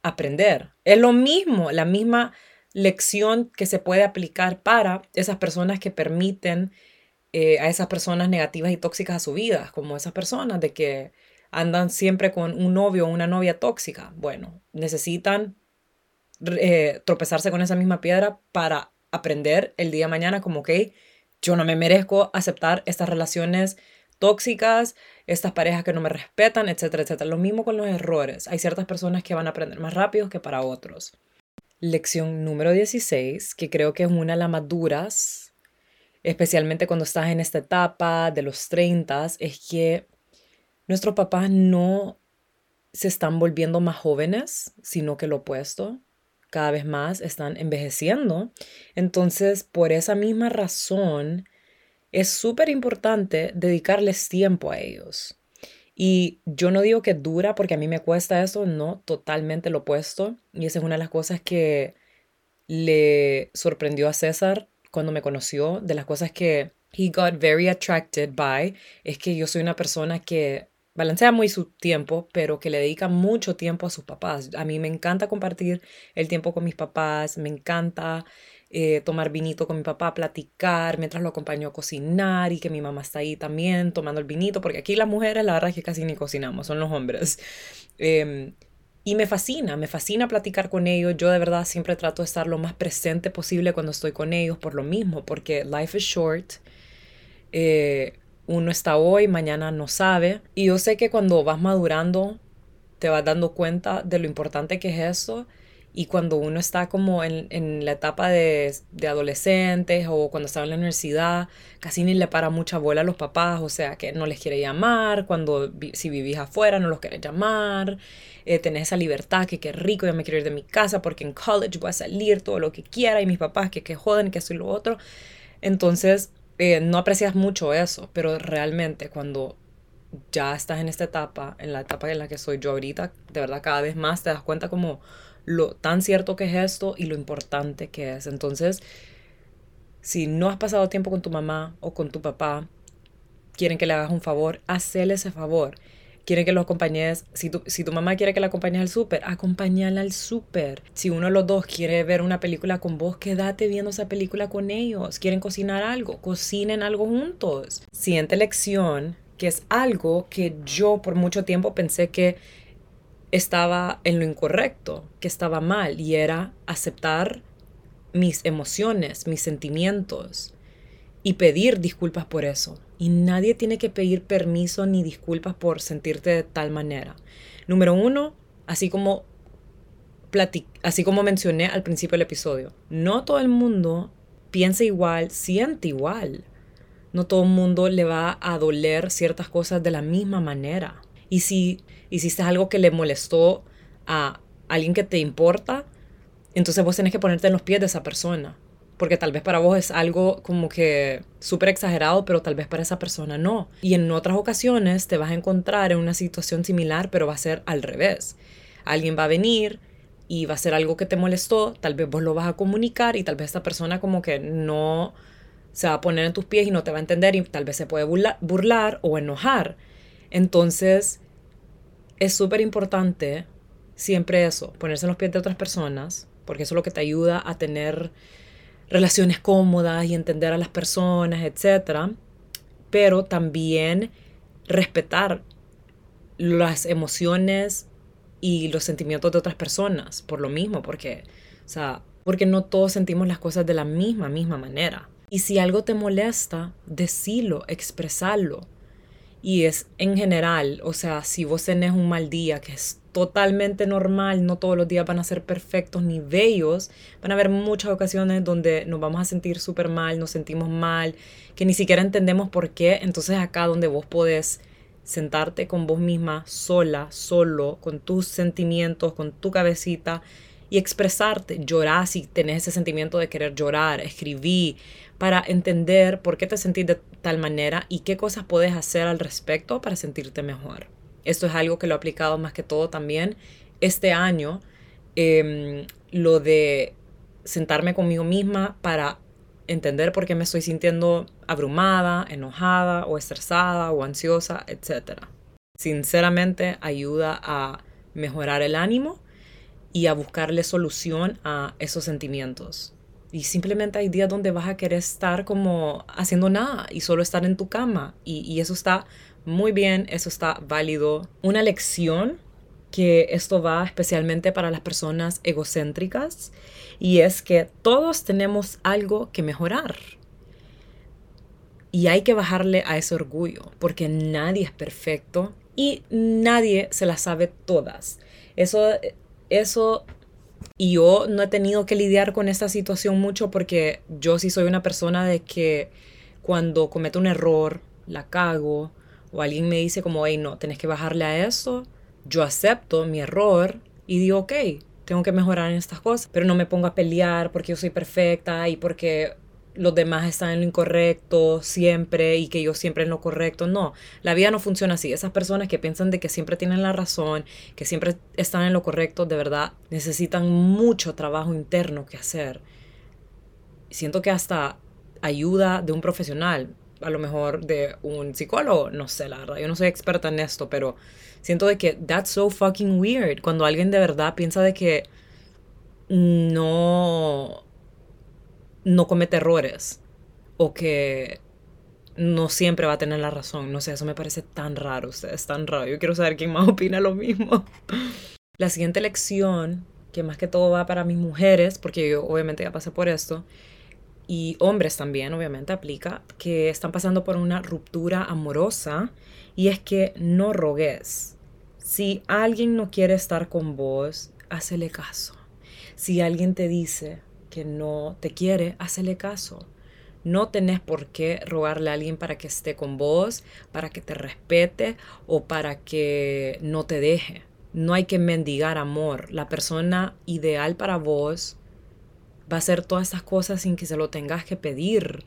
aprender. Es lo mismo, la misma lección que se puede aplicar para esas personas que permiten eh, a esas personas negativas y tóxicas a su vida, como esas personas de que andan siempre con un novio o una novia tóxica. Bueno, necesitan eh, tropezarse con esa misma piedra para aprender el día de mañana como que yo no me merezco aceptar estas relaciones tóxicas, estas parejas que no me respetan, etcétera, etcétera. Lo mismo con los errores. Hay ciertas personas que van a aprender más rápido que para otros. Lección número 16, que creo que es una de las más duras, especialmente cuando estás en esta etapa de los 30, es que nuestros papás no se están volviendo más jóvenes, sino que lo opuesto cada vez más están envejeciendo. Entonces, por esa misma razón, es súper importante dedicarles tiempo a ellos. Y yo no digo que dura porque a mí me cuesta eso, no, totalmente lo opuesto. Y esa es una de las cosas que le sorprendió a César cuando me conoció, de las cosas que he got very attracted by, es que yo soy una persona que balancea muy su tiempo, pero que le dedica mucho tiempo a sus papás. A mí me encanta compartir el tiempo con mis papás, me encanta eh, tomar vinito con mi papá, platicar mientras lo acompaño a cocinar y que mi mamá está ahí también tomando el vinito, porque aquí las mujeres la verdad es que casi ni cocinamos, son los hombres. Em, y me fascina, me fascina platicar con ellos. Yo de verdad siempre trato de estar lo más presente posible cuando estoy con ellos por lo mismo, porque life is short. Eh, uno está hoy, mañana no sabe. Y yo sé que cuando vas madurando, te vas dando cuenta de lo importante que es eso. Y cuando uno está como en, en la etapa de, de, adolescentes o cuando está en la universidad, casi ni le para mucha bola a los papás, o sea, que no les quiere llamar, cuando si vivís afuera no los quieres llamar, eh, tenés esa libertad, que qué rico, yo me quiero ir de mi casa porque en college voy a salir todo lo que quiera y mis papás que, que joden, que eso y lo otro. Entonces, eh, no aprecias mucho eso, pero realmente cuando ya estás en esta etapa, en la etapa en la que soy yo ahorita, de verdad cada vez más te das cuenta como lo tan cierto que es esto y lo importante que es. Entonces, si no has pasado tiempo con tu mamá o con tu papá, quieren que le hagas un favor, hazle ese favor que lo acompañes, si tu, si tu mamá quiere que la acompañes al súper, acompáñala al súper. Si uno de los dos quiere ver una película con vos, quédate viendo esa película con ellos. Quieren cocinar algo, cocinen algo juntos. Siguiente lección, que es algo que yo por mucho tiempo pensé que estaba en lo incorrecto, que estaba mal, y era aceptar mis emociones, mis sentimientos y pedir disculpas por eso. Y nadie tiene que pedir permiso ni disculpas por sentirte de tal manera. Número uno, así como, así como mencioné al principio del episodio, no todo el mundo piensa igual, siente igual. No todo el mundo le va a doler ciertas cosas de la misma manera. Y si hiciste algo que le molestó a alguien que te importa, entonces vos tenés que ponerte en los pies de esa persona porque tal vez para vos es algo como que súper exagerado, pero tal vez para esa persona no. Y en otras ocasiones te vas a encontrar en una situación similar, pero va a ser al revés. Alguien va a venir y va a ser algo que te molestó, tal vez vos lo vas a comunicar y tal vez esta persona como que no se va a poner en tus pies y no te va a entender y tal vez se puede burlar, o enojar. Entonces, es súper importante siempre eso, ponerse en los pies de otras personas, porque eso es lo que te ayuda a tener relaciones cómodas y entender a las personas, etc. Pero también respetar las emociones y los sentimientos de otras personas por lo mismo, porque, o sea, porque no todos sentimos las cosas de la misma, misma manera. Y si algo te molesta, decilo, expresarlo. Y es en general, o sea, si vos tenés un mal día, que es totalmente normal, no todos los días van a ser perfectos ni bellos, van a haber muchas ocasiones donde nos vamos a sentir súper mal, nos sentimos mal, que ni siquiera entendemos por qué, entonces acá donde vos podés sentarte con vos misma, sola, solo, con tus sentimientos, con tu cabecita y expresarte, llorar si tenés ese sentimiento de querer llorar, escribí, para entender por qué te sentís de tal manera y qué cosas puedes hacer al respecto para sentirte mejor. Esto es algo que lo he aplicado más que todo también este año, em, lo de sentarme conmigo misma para entender por qué me estoy sintiendo abrumada, enojada o estresada o ansiosa, etc. Sinceramente ayuda a mejorar el ánimo y a buscarle solución a esos sentimientos. Y simplemente hay días donde vas a querer estar como haciendo nada y solo estar en tu cama. Y, eso está muy bien, eso está válido. Una lección que esto va especialmente para las personas egocéntricas y es que todos tenemos algo que mejorar. Y hay que bajarle a ese orgullo porque nadie es perfecto y nadie se las sabe todas. Eso, eso y yo no he tenido que lidiar con esta situación mucho porque yo sí soy una persona de que cuando cometo un error, la cago, o alguien me dice como, hey, no, tenés que bajarle a eso, yo acepto mi error y digo, ok, tengo que mejorar en estas cosas, pero no me pongo a pelear porque yo soy perfecta y porque los demás están en lo incorrecto siempre y que yo siempre en lo correcto. No, la vida no funciona así. Esas personas que piensan de que siempre tienen la razón, que siempre están en lo correcto, de verdad necesitan mucho trabajo interno que hacer. siento que hasta ayuda de un profesional, a lo mejor de un psicólogo, no sé, la verdad, yo no soy experta en esto, pero siento de que that's so fucking weird cuando alguien de verdad piensa de que no no comete errores o que no siempre va a tener la razón. No sé, eso me parece tan raro, ustedes, tan raro. Yo quiero saber quién más opina lo mismo. La siguiente lección, que más que todo va para mis mujeres, porque yo obviamente ya pasé por esto, y hombres también, obviamente, aplica, que están pasando por una ruptura amorosa, y es que no rogues. Si alguien no quiere estar con vos, hacele caso. Si alguien te dice que no te quiere, hacele caso. No tenés por qué rogarle a alguien para que esté con vos, para que te respete o para que no te deje. No hay que mendigar amor. La persona ideal para vos va a hacer todas estas cosas sin que se lo tengas que pedir.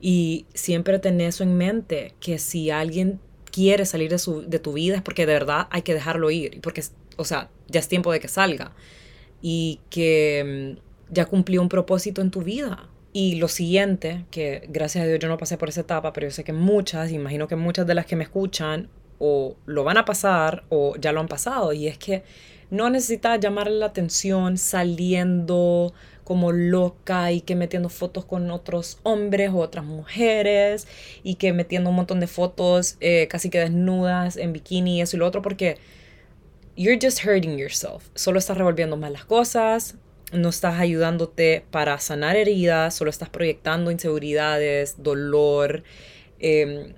Y siempre tenés eso en mente, que si alguien quiere salir de, su, de tu vida es porque de verdad hay que dejarlo ir. Porque, o sea, ya es tiempo de que salga. Y que mm, ya cumplió un propósito en tu vida. Y lo siguiente, que gracias a Dios yo no pasé por esa etapa, pero yo sé que muchas, imagino que muchas de las que me escuchan o lo van a pasar o ya lo han pasado, y es que no necesitas llamarle la atención saliendo como loca y que metiendo fotos con otros hombres o otras mujeres y que metiendo un montón de fotos eh, casi que desnudas en bikini y eso y lo otro porque you're just hurting yourself. Solo estás revolviendo más las cosas, no estás ayudándote para sanar heridas, solo estás proyectando inseguridades, dolor. Em,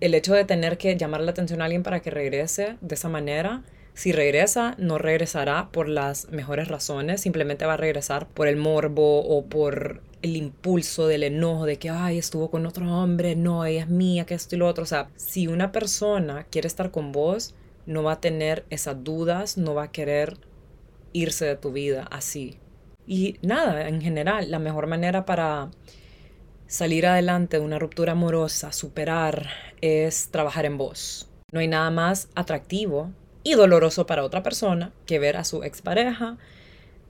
el hecho de tener que llamar la atención a alguien para que regrese de esa manera, si regresa, no regresará por las mejores razones, simplemente va a regresar por el morbo o por el impulso del enojo de que, ay, estuvo con otro hombre, no, ella es mía, que esto y lo otro. O sea, si una persona quiere estar con vos, no va a tener esas dudas, no va a querer irse de tu vida así. Y nada, en general, la mejor manera para salir adelante de una ruptura amorosa, superar, es trabajar en vos. No hay nada más atractivo y doloroso para otra persona que ver a su expareja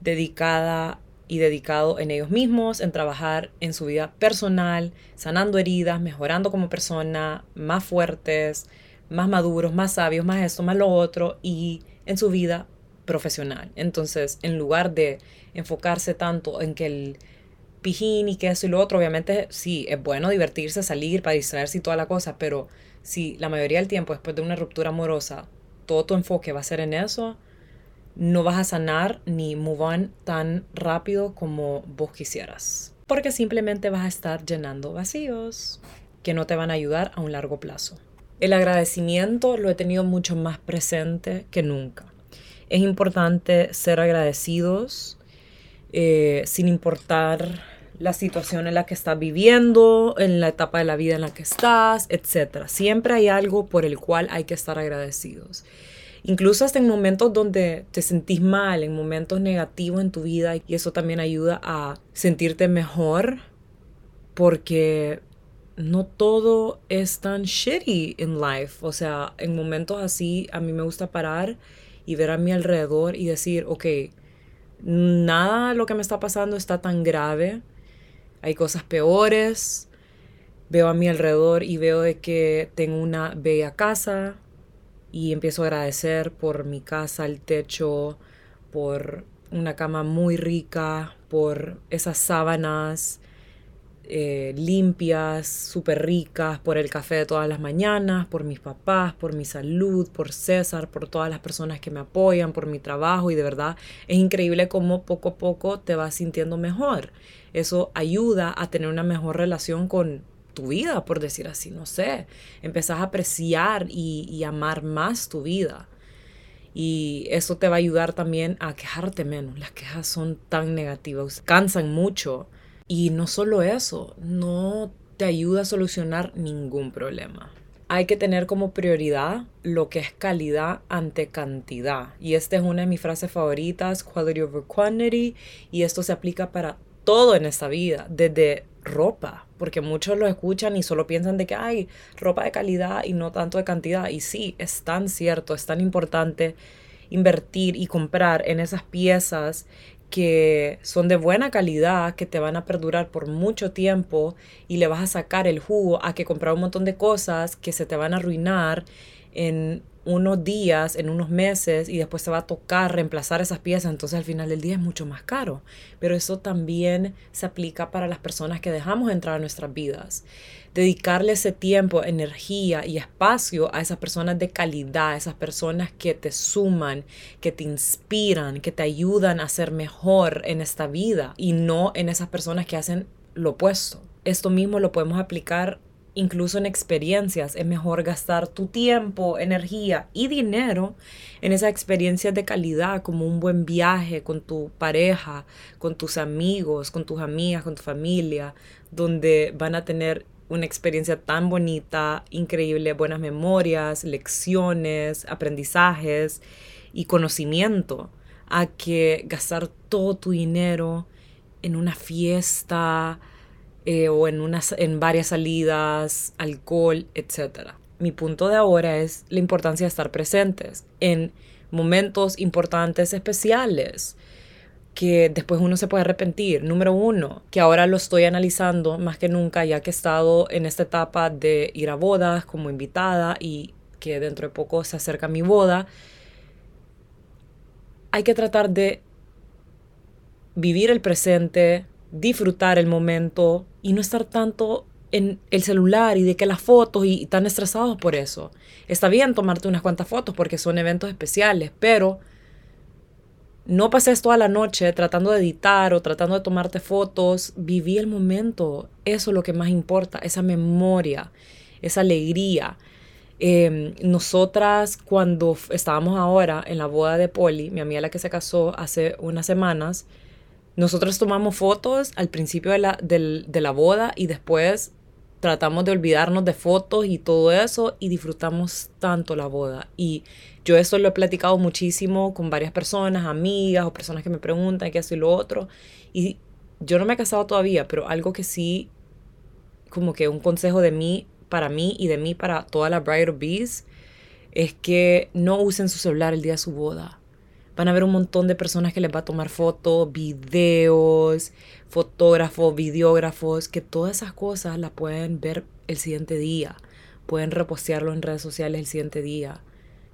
dedicada y dedicado en ellos mismos, en trabajar en su vida personal, sanando heridas, mejorando como persona, más fuertes, más maduros, más sabios, más esto, más lo otro, y en su vida profesional. Entonces, en lugar de enfocarse tanto en que el pijín y que eso y lo otro, obviamente sí, es bueno divertirse, salir para distraerse y toda la cosa, pero si la mayoría del tiempo después de una ruptura amorosa, todo tu enfoque va a ser en eso, no vas a sanar ni move on tan rápido como vos quisieras. Porque simplemente vas a estar llenando vacíos que no te van a ayudar a un largo plazo. El agradecimiento lo he tenido mucho más presente que nunca. Es importante ser agradecidos eh, sin importar la situación en la que estás viviendo, en la etapa de la vida en la que estás, etc. Siempre hay algo por el cual hay que estar agradecidos. Incluso hasta en momentos donde te sentís mal, en momentos negativos en tu vida, y eso también ayuda a sentirte mejor porque no todo es tan shitty in life. O sea, en momentos así a mí me gusta parar y ver a mi alrededor y decir, ok, nada lo que me está pasando está tan grave, hay cosas peores, veo a mi alrededor y veo de que tengo una bella casa y empiezo a agradecer por mi casa, el techo, por una cama muy rica, por esas sábanas, eh, limpias, súper ricas, por el café de todas las mañanas, por mis papás, por mi salud, por César, por todas las personas que me apoyan, por mi trabajo y de verdad es increíble cómo poco a poco te vas sintiendo mejor. Eso ayuda a tener una mejor relación con tu vida, por decir así, no sé. Empezás a apreciar y, amar más tu vida. Y eso te va a ayudar también a quejarte menos. Las quejas son tan negativas, cansan mucho y no solo eso, no te ayuda a solucionar ningún problema. Hay que tener como prioridad lo que es calidad ante cantidad. Y esta es una de mis frases favoritas, quality over quantity. Y esto se aplica para todo en esta vida, desde ropa, porque muchos lo escuchan y solo piensan de que hay ropa de calidad y no tanto de cantidad. Y sí, es tan cierto, es tan importante invertir y comprar en esas piezas que son de buena calidad, que te van a perdurar por mucho tiempo y le vas a sacar el jugo a que comprar un montón de cosas que se te van a arruinar en unos días, en unos meses y después se va a tocar reemplazar esas piezas, entonces al final del día es mucho más caro. Pero eso también se aplica para las personas que dejamos entrar a nuestras vidas. Dedicarle ese tiempo, energía y espacio a esas personas de calidad, esas personas que te suman, que te inspiran, que te ayudan a ser mejor en esta vida y no en esas personas que hacen lo opuesto. Esto mismo lo podemos aplicar incluso en experiencias. Es mejor gastar tu tiempo, energía y dinero en esas experiencias de calidad, como un buen viaje con tu pareja, con tus amigos, con tus amigas, con tu familia, donde van a tener una experiencia tan bonita, increíble, buenas memorias, lecciones, aprendizajes y conocimiento, a que gastar todo tu dinero en una fiesta, eh, o en, unas, en varias salidas, alcohol, etc. Mi punto de ahora es la importancia de estar presentes en momentos importantes, especiales, que después uno se puede arrepentir. Número uno, que ahora lo estoy analizando más que nunca, ya que he estado en esta etapa de ir a bodas como invitada y que dentro de poco se acerca mi boda. Hay que tratar de vivir el presente, disfrutar el momento y no estar tanto en el celular y de que las fotos y, tan estresados por eso. Está bien tomarte unas cuantas fotos porque son eventos especiales, pero no pases toda la noche tratando de editar o tratando de tomarte fotos. Viví el momento. Eso es lo que más importa, esa memoria, esa alegría. Em, nosotras cuando estábamos ahora en la boda de Polly, mi amiga la que se casó hace unas semanas, nosotros tomamos fotos al principio de la, de la boda y después tratamos de olvidarnos de fotos y todo eso y disfrutamos tanto la boda. Y yo eso lo he platicado muchísimo con varias personas, amigas o personas que me preguntan qué hace lo otro. Y yo no me he casado todavía, pero algo que sí, como que un consejo de mí, para mí y de mí para toda la Bride of Bees, es que no usen su celular el día de su boda. Van a ver un montón de personas que les va a tomar fotos, videos, fotógrafos, videógrafos, que todas esas cosas las pueden ver el siguiente día. Pueden repostearlo en redes sociales el siguiente día.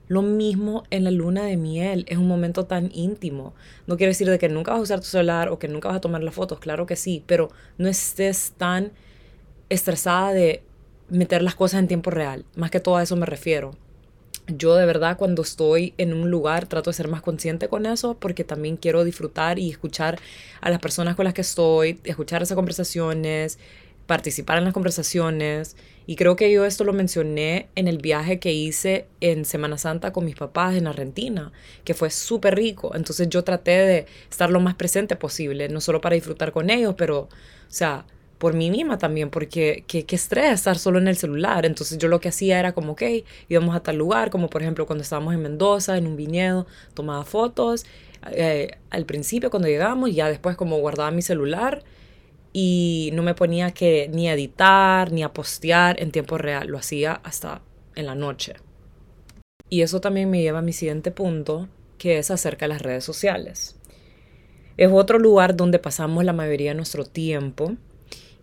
Lo mismo en la luna de miel, es un momento tan íntimo. No quiere decir de que nunca vas a usar tu celular o que nunca vas a tomar las fotos, claro que sí, pero no estés tan estresada de meter las cosas en tiempo real. Más que todo a eso me refiero yo de verdad cuando estoy en un lugar trato de ser más consciente con eso porque también quiero disfrutar y escuchar a las personas con las que estoy, escuchar esas conversaciones, participar en las conversaciones. Y creo que yo esto lo mencioné en el viaje que hice en Semana Santa con mis papás en Argentina, que fue súper rico. Entonces yo traté de estar lo más presente posible, no solo para disfrutar con ellos, pero, o sea, por mí misma también, porque qué, estrés estar solo en el celular. Entonces yo lo que hacía era como, ok, íbamos a tal lugar, como por ejemplo cuando estábamos en Mendoza, en un viñedo, tomaba fotos. Eh, al principio cuando llegamos, ya después como guardaba mi celular y no me ponía que ni a editar ni a postear en tiempo real, lo hacía hasta en la noche. Y eso también me lleva a mi siguiente punto, que es acerca de las redes sociales. Es otro lugar donde pasamos la mayoría de nuestro tiempo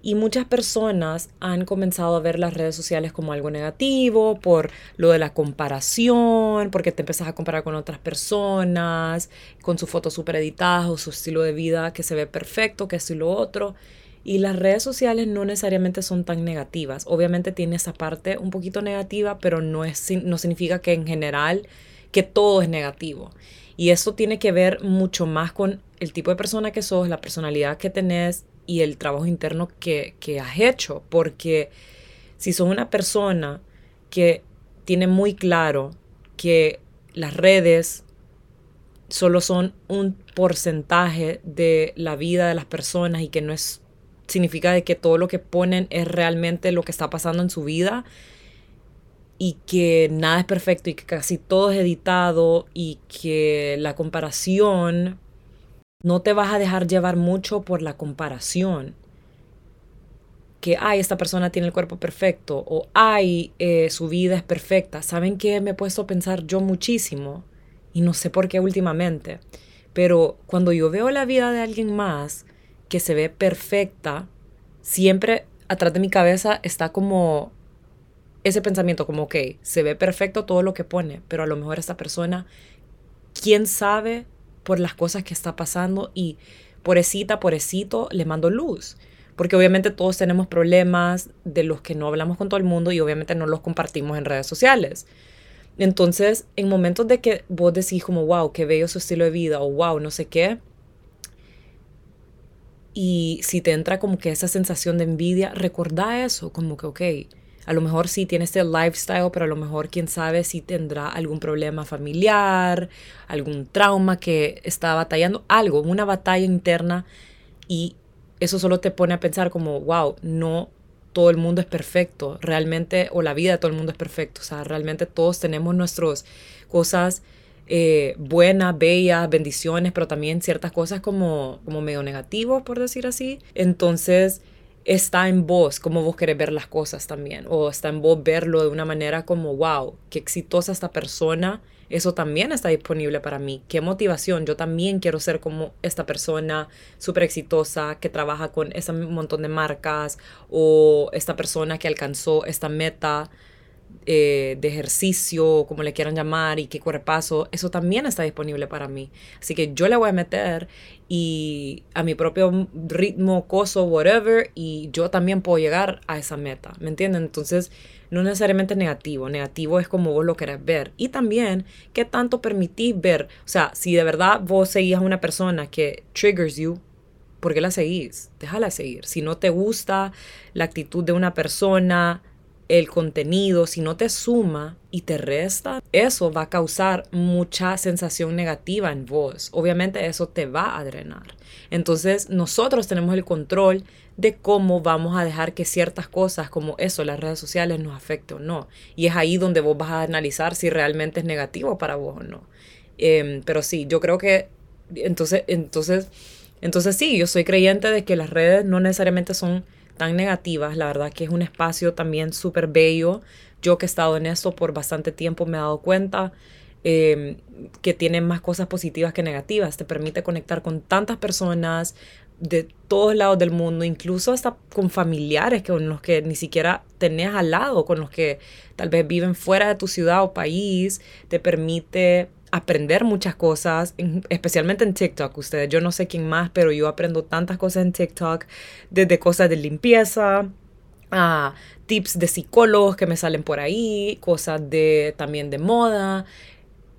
y muchas personas han comenzado a ver las redes sociales como algo negativo por lo de la comparación, porque te empiezas a comparar con otras personas, con sus fotos super editadas o su estilo de vida que se ve perfecto, que y lo otro. Y las redes sociales no necesariamente son tan negativas. Obviamente tiene esa parte un poquito negativa, pero no, es, no significa que en general que todo es negativo. Y eso tiene que ver mucho más con el tipo de persona que sos, la personalidad que tenés y el trabajo interno que, has hecho, porque si sos una persona que tiene muy claro que las redes solo son un porcentaje de la vida de las personas y que no es significa de que todo lo que ponen es realmente lo que está pasando en su vida y que nada es perfecto y que casi todo es editado y que la comparación no te vas a dejar llevar mucho por la comparación. Que, ay, esta persona tiene el cuerpo perfecto o, ay, eh, su vida es perfecta. ¿Saben qué me he puesto a pensar yo muchísimo? Y no sé por qué últimamente. Pero cuando yo veo la vida de alguien más que se ve perfecta, siempre atrás de mi cabeza está como ese pensamiento, como, ok, se ve perfecto todo lo que pone, pero a lo mejor esta persona, quién sabe por las cosas que está pasando y pobrecita, pobrecito, le mando luz. Porque obviamente todos tenemos problemas de los que no hablamos con todo el mundo y obviamente no los compartimos en redes sociales. Entonces, en momentos de que vos decís como, wow, qué bello su estilo de vida o wow, no sé qué, y si te entra como que esa sensación de envidia, recordá eso, como que, ok, a lo mejor sí tiene este lifestyle, pero a lo mejor quién sabe si tendrá algún problema familiar, algún trauma que está batallando, algo, una batalla interna y eso solo te pone a pensar como, wow, no todo el mundo es perfecto, realmente, o la vida de todo el mundo es perfecto, o sea, realmente todos tenemos nuestras cosas eh, buenas, bellas, bendiciones, pero también ciertas cosas como, como medio negativos, por decir así. Entonces, está en vos como vos querés ver las cosas también, o está en vos verlo de una manera como, wow, qué exitosa esta persona, eso también está disponible para mí, qué motivación, yo también quiero ser como esta persona súper exitosa que trabaja con ese montón de marcas, o esta persona que alcanzó esta meta eh, de ejercicio, como le quieran llamar, y qué cuerpazo, eso también está disponible para mí. Así que yo le voy a meter y a mi propio ritmo, coso, whatever, y yo también puedo llegar a esa meta, ¿me entienden? Entonces, no necesariamente negativo, negativo es como vos lo querés ver. Y también, ¿qué tanto permitís ver? O sea, si de verdad vos seguís a una persona que triggers you, ¿por qué la seguís? Déjala seguir. Si no te gusta la actitud de una persona, el contenido, si no te suma y te resta, eso va a causar mucha sensación negativa en vos. Obviamente eso te va a drenar. Entonces nosotros tenemos el control de cómo vamos a dejar que ciertas cosas como eso, las redes sociales, nos afecten o no. Y es ahí donde vos vas a analizar si realmente es negativo para vos o no. Em, pero sí, yo creo que entonces, entonces, entonces sí, yo soy creyente de que las redes no necesariamente son tan negativas. La verdad que es un espacio también súper bello. Yo que he estado en esto por bastante tiempo me he dado cuenta em, que tiene más cosas positivas que negativas. Te permite conectar con tantas personas de todos lados del mundo, incluso hasta con familiares con los que ni siquiera tenés al lado, con los que tal vez viven fuera de tu ciudad o país. Te permite aprender muchas cosas, especialmente en TikTok. Ustedes, yo no sé quién más, pero yo aprendo tantas cosas en TikTok, desde cosas de limpieza, a tips de psicólogos que me salen por ahí, cosas de también de moda,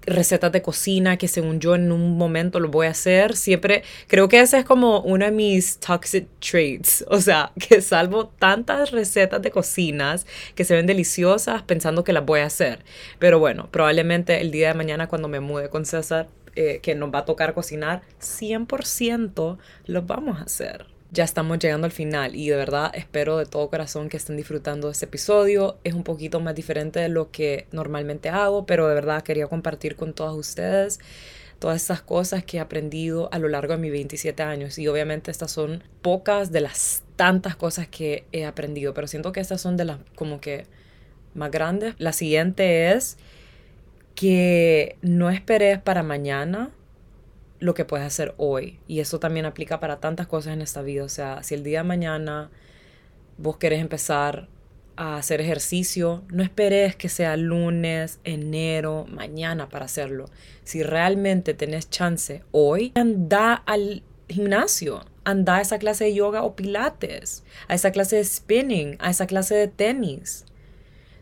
recetas de cocina que según yo en un momento lo voy a hacer. Siempre creo que ese es como uno de mis toxic traits. O sea, que salvo tantas recetas de cocinas que se ven deliciosas pensando que las voy a hacer. Pero bueno, probablemente el día de mañana cuando me mude con César, eh, que nos va a tocar cocinar, 100% lo vamos a hacer ya estamos llegando al final y de verdad espero de todo corazón que estén disfrutando de este episodio. Es un poquito más diferente de lo que normalmente hago, pero de verdad quería compartir con todos ustedes todas estas cosas que he aprendido a lo largo de mis 27 años y obviamente estas son pocas de las tantas cosas que he aprendido, pero siento que estas son de las como que más grandes. La siguiente es que no esperes para mañana lo que puedes hacer hoy. Y eso también aplica para tantas cosas en esta vida. O sea, si el día de mañana vos querés empezar a hacer ejercicio, no esperes que sea lunes, enero, mañana para hacerlo. Si realmente tenés chance hoy, anda al gimnasio, anda a esa clase de yoga o pilates, a esa clase de spinning, a esa clase de tenis.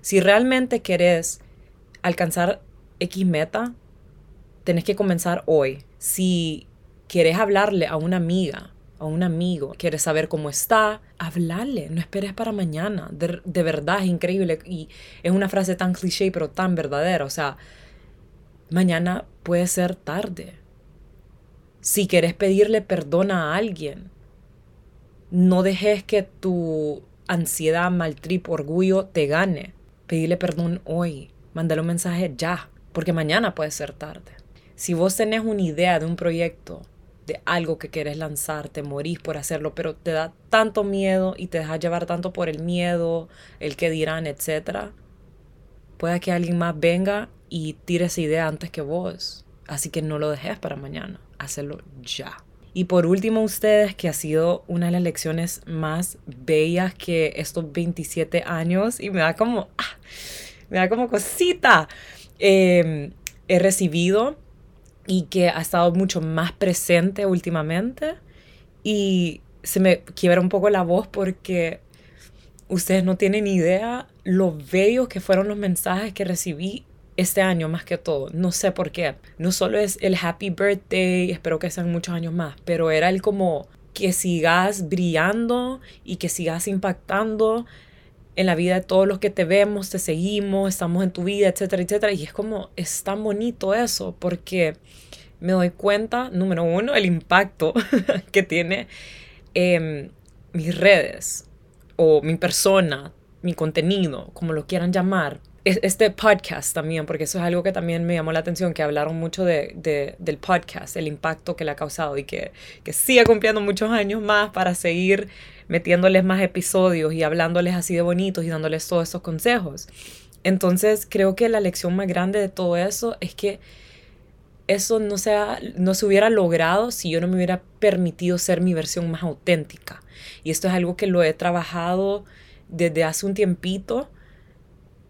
Si realmente querés alcanzar X meta, tenés que comenzar hoy. Si quieres hablarle a una amiga, a un amigo, quieres saber cómo está, hablarle, no esperes para mañana. De, verdad es increíble y es una frase tan cliché pero tan verdadera. O sea, mañana puede ser tarde. Si quieres pedirle perdón a alguien, no dejes que tu ansiedad, maltrip, orgullo te gane. Pedirle perdón hoy. Mándale un mensaje ya, porque mañana puede ser tarde. Si vos tenés una idea de un proyecto, de algo que querés lanzar, te morís por hacerlo, pero te da tanto miedo y te dejas llevar tanto por el miedo, el que dirán, etc., puede que alguien más venga y tire esa idea antes que vos. Así que no lo dejes para mañana, hazlo ya. Y por último, ustedes, que ha sido una de las lecciones más bellas que estos 27 años, y me da como, ah, me da como cosita, em, he recibido y que ha estado mucho más presente últimamente. Y se me quiebra un poco la voz porque ustedes no tienen idea lo bellos que fueron los mensajes que recibí este año más que todo. No sé por qué. No solo es el happy birthday, espero que sean muchos años más, pero era el como que sigas brillando y que sigas impactando en la vida de todos los que te vemos, te seguimos, estamos en tu vida, etcétera, etcétera. Y es como, es tan bonito eso, porque me doy cuenta, número uno, el impacto que tiene em, mis redes o mi persona, mi contenido, como lo quieran llamar, este podcast también, porque eso es algo que también me llamó la atención, que hablaron mucho de, del podcast, el impacto que le ha causado y que, que sigue cumpliendo muchos años más para seguir metiéndoles más episodios y hablándoles así de bonitos y dándoles todos esos consejos. Entonces creo que la lección más grande de todo eso es que eso no se, no se hubiera logrado si yo no me hubiera permitido ser mi versión más auténtica. Y esto es algo que lo he trabajado desde hace un tiempito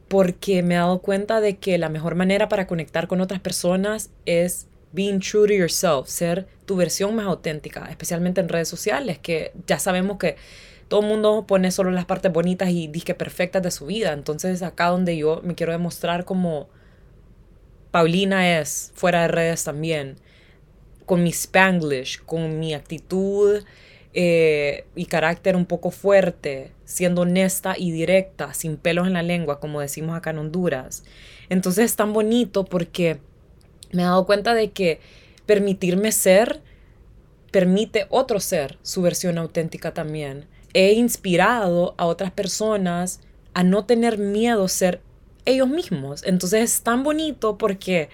porque me he dado cuenta de que la mejor manera para conectar con otras personas es being true to yourself, ser tu versión más auténtica, especialmente en redes sociales, que ya sabemos que todo el mundo pone solo las partes bonitas y disque perfectas de su vida. Entonces acá donde yo me quiero demostrar como Paulina es, fuera de redes también, con mi spanglish, con mi actitud eh, y carácter un poco fuerte, siendo honesta y directa, sin pelos en la lengua, como decimos acá en Honduras. Entonces es tan bonito porque me he dado cuenta de que permitirme ser permite otro ser su versión auténtica también. He inspirado a otras personas a no tener miedo a ser ellos mismos. Entonces es tan bonito porque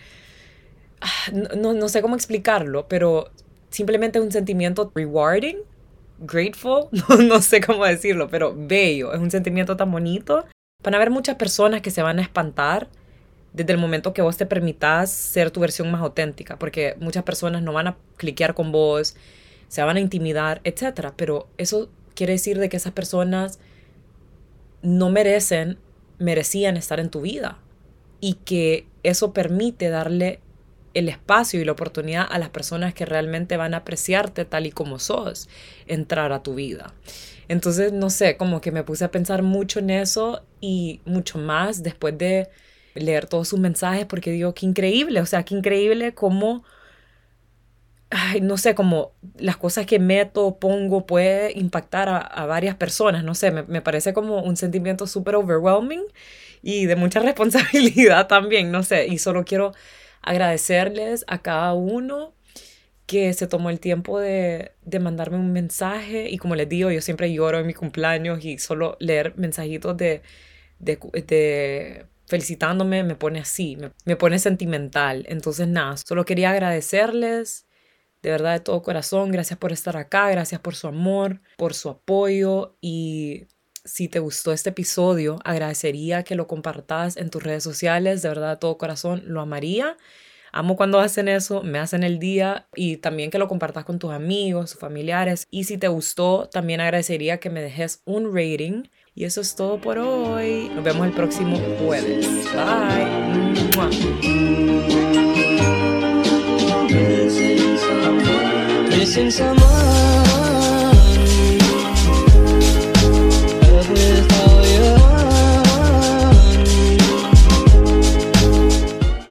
ah, no, no sé cómo explicarlo, pero simplemente un sentimiento rewarding grateful, no, sé cómo decirlo, pero bello, es un sentimiento tan bonito. Van a haber muchas personas que se van a espantar desde el momento que vos te permitas ser tu versión más auténtica, porque muchas personas no van a cliquear con vos, se van a intimidar, etc. Pero eso quiere decir de que esas personas no merecen, merecían estar en tu vida y que eso permite darle el espacio y la oportunidad a las personas que realmente van a apreciarte tal y como sos, entrar a tu vida. Entonces, no sé, como que me puse a pensar mucho en eso y mucho más después de leer todos sus mensajes, porque digo, qué increíble, o sea, qué increíble cómo, ay, no sé, como las cosas que meto, pongo, puede impactar a, varias personas, no sé, me, me parece como un sentimiento súper overwhelming y de mucha responsabilidad también, no sé, y solo quiero agradecerles a cada uno que se tomó el tiempo de, mandarme un mensaje y como les digo, yo siempre lloro en mi cumpleaños y solo leer mensajitos de, de, felicitándome me pone así, me, pone sentimental. Entonces nada, solo quería agradecerles de verdad de todo corazón, gracias por estar acá, gracias por su amor, por su apoyo y si te gustó este episodio, agradecería que lo compartas en tus redes sociales. De verdad, de todo corazón, lo amaría. Amo cuando hacen eso, me hacen el día y también que lo compartas con tus amigos, familiares. Y si te gustó, también agradecería que me dejes un rating. Y eso es todo por hoy. Nos vemos el próximo jueves. Bye.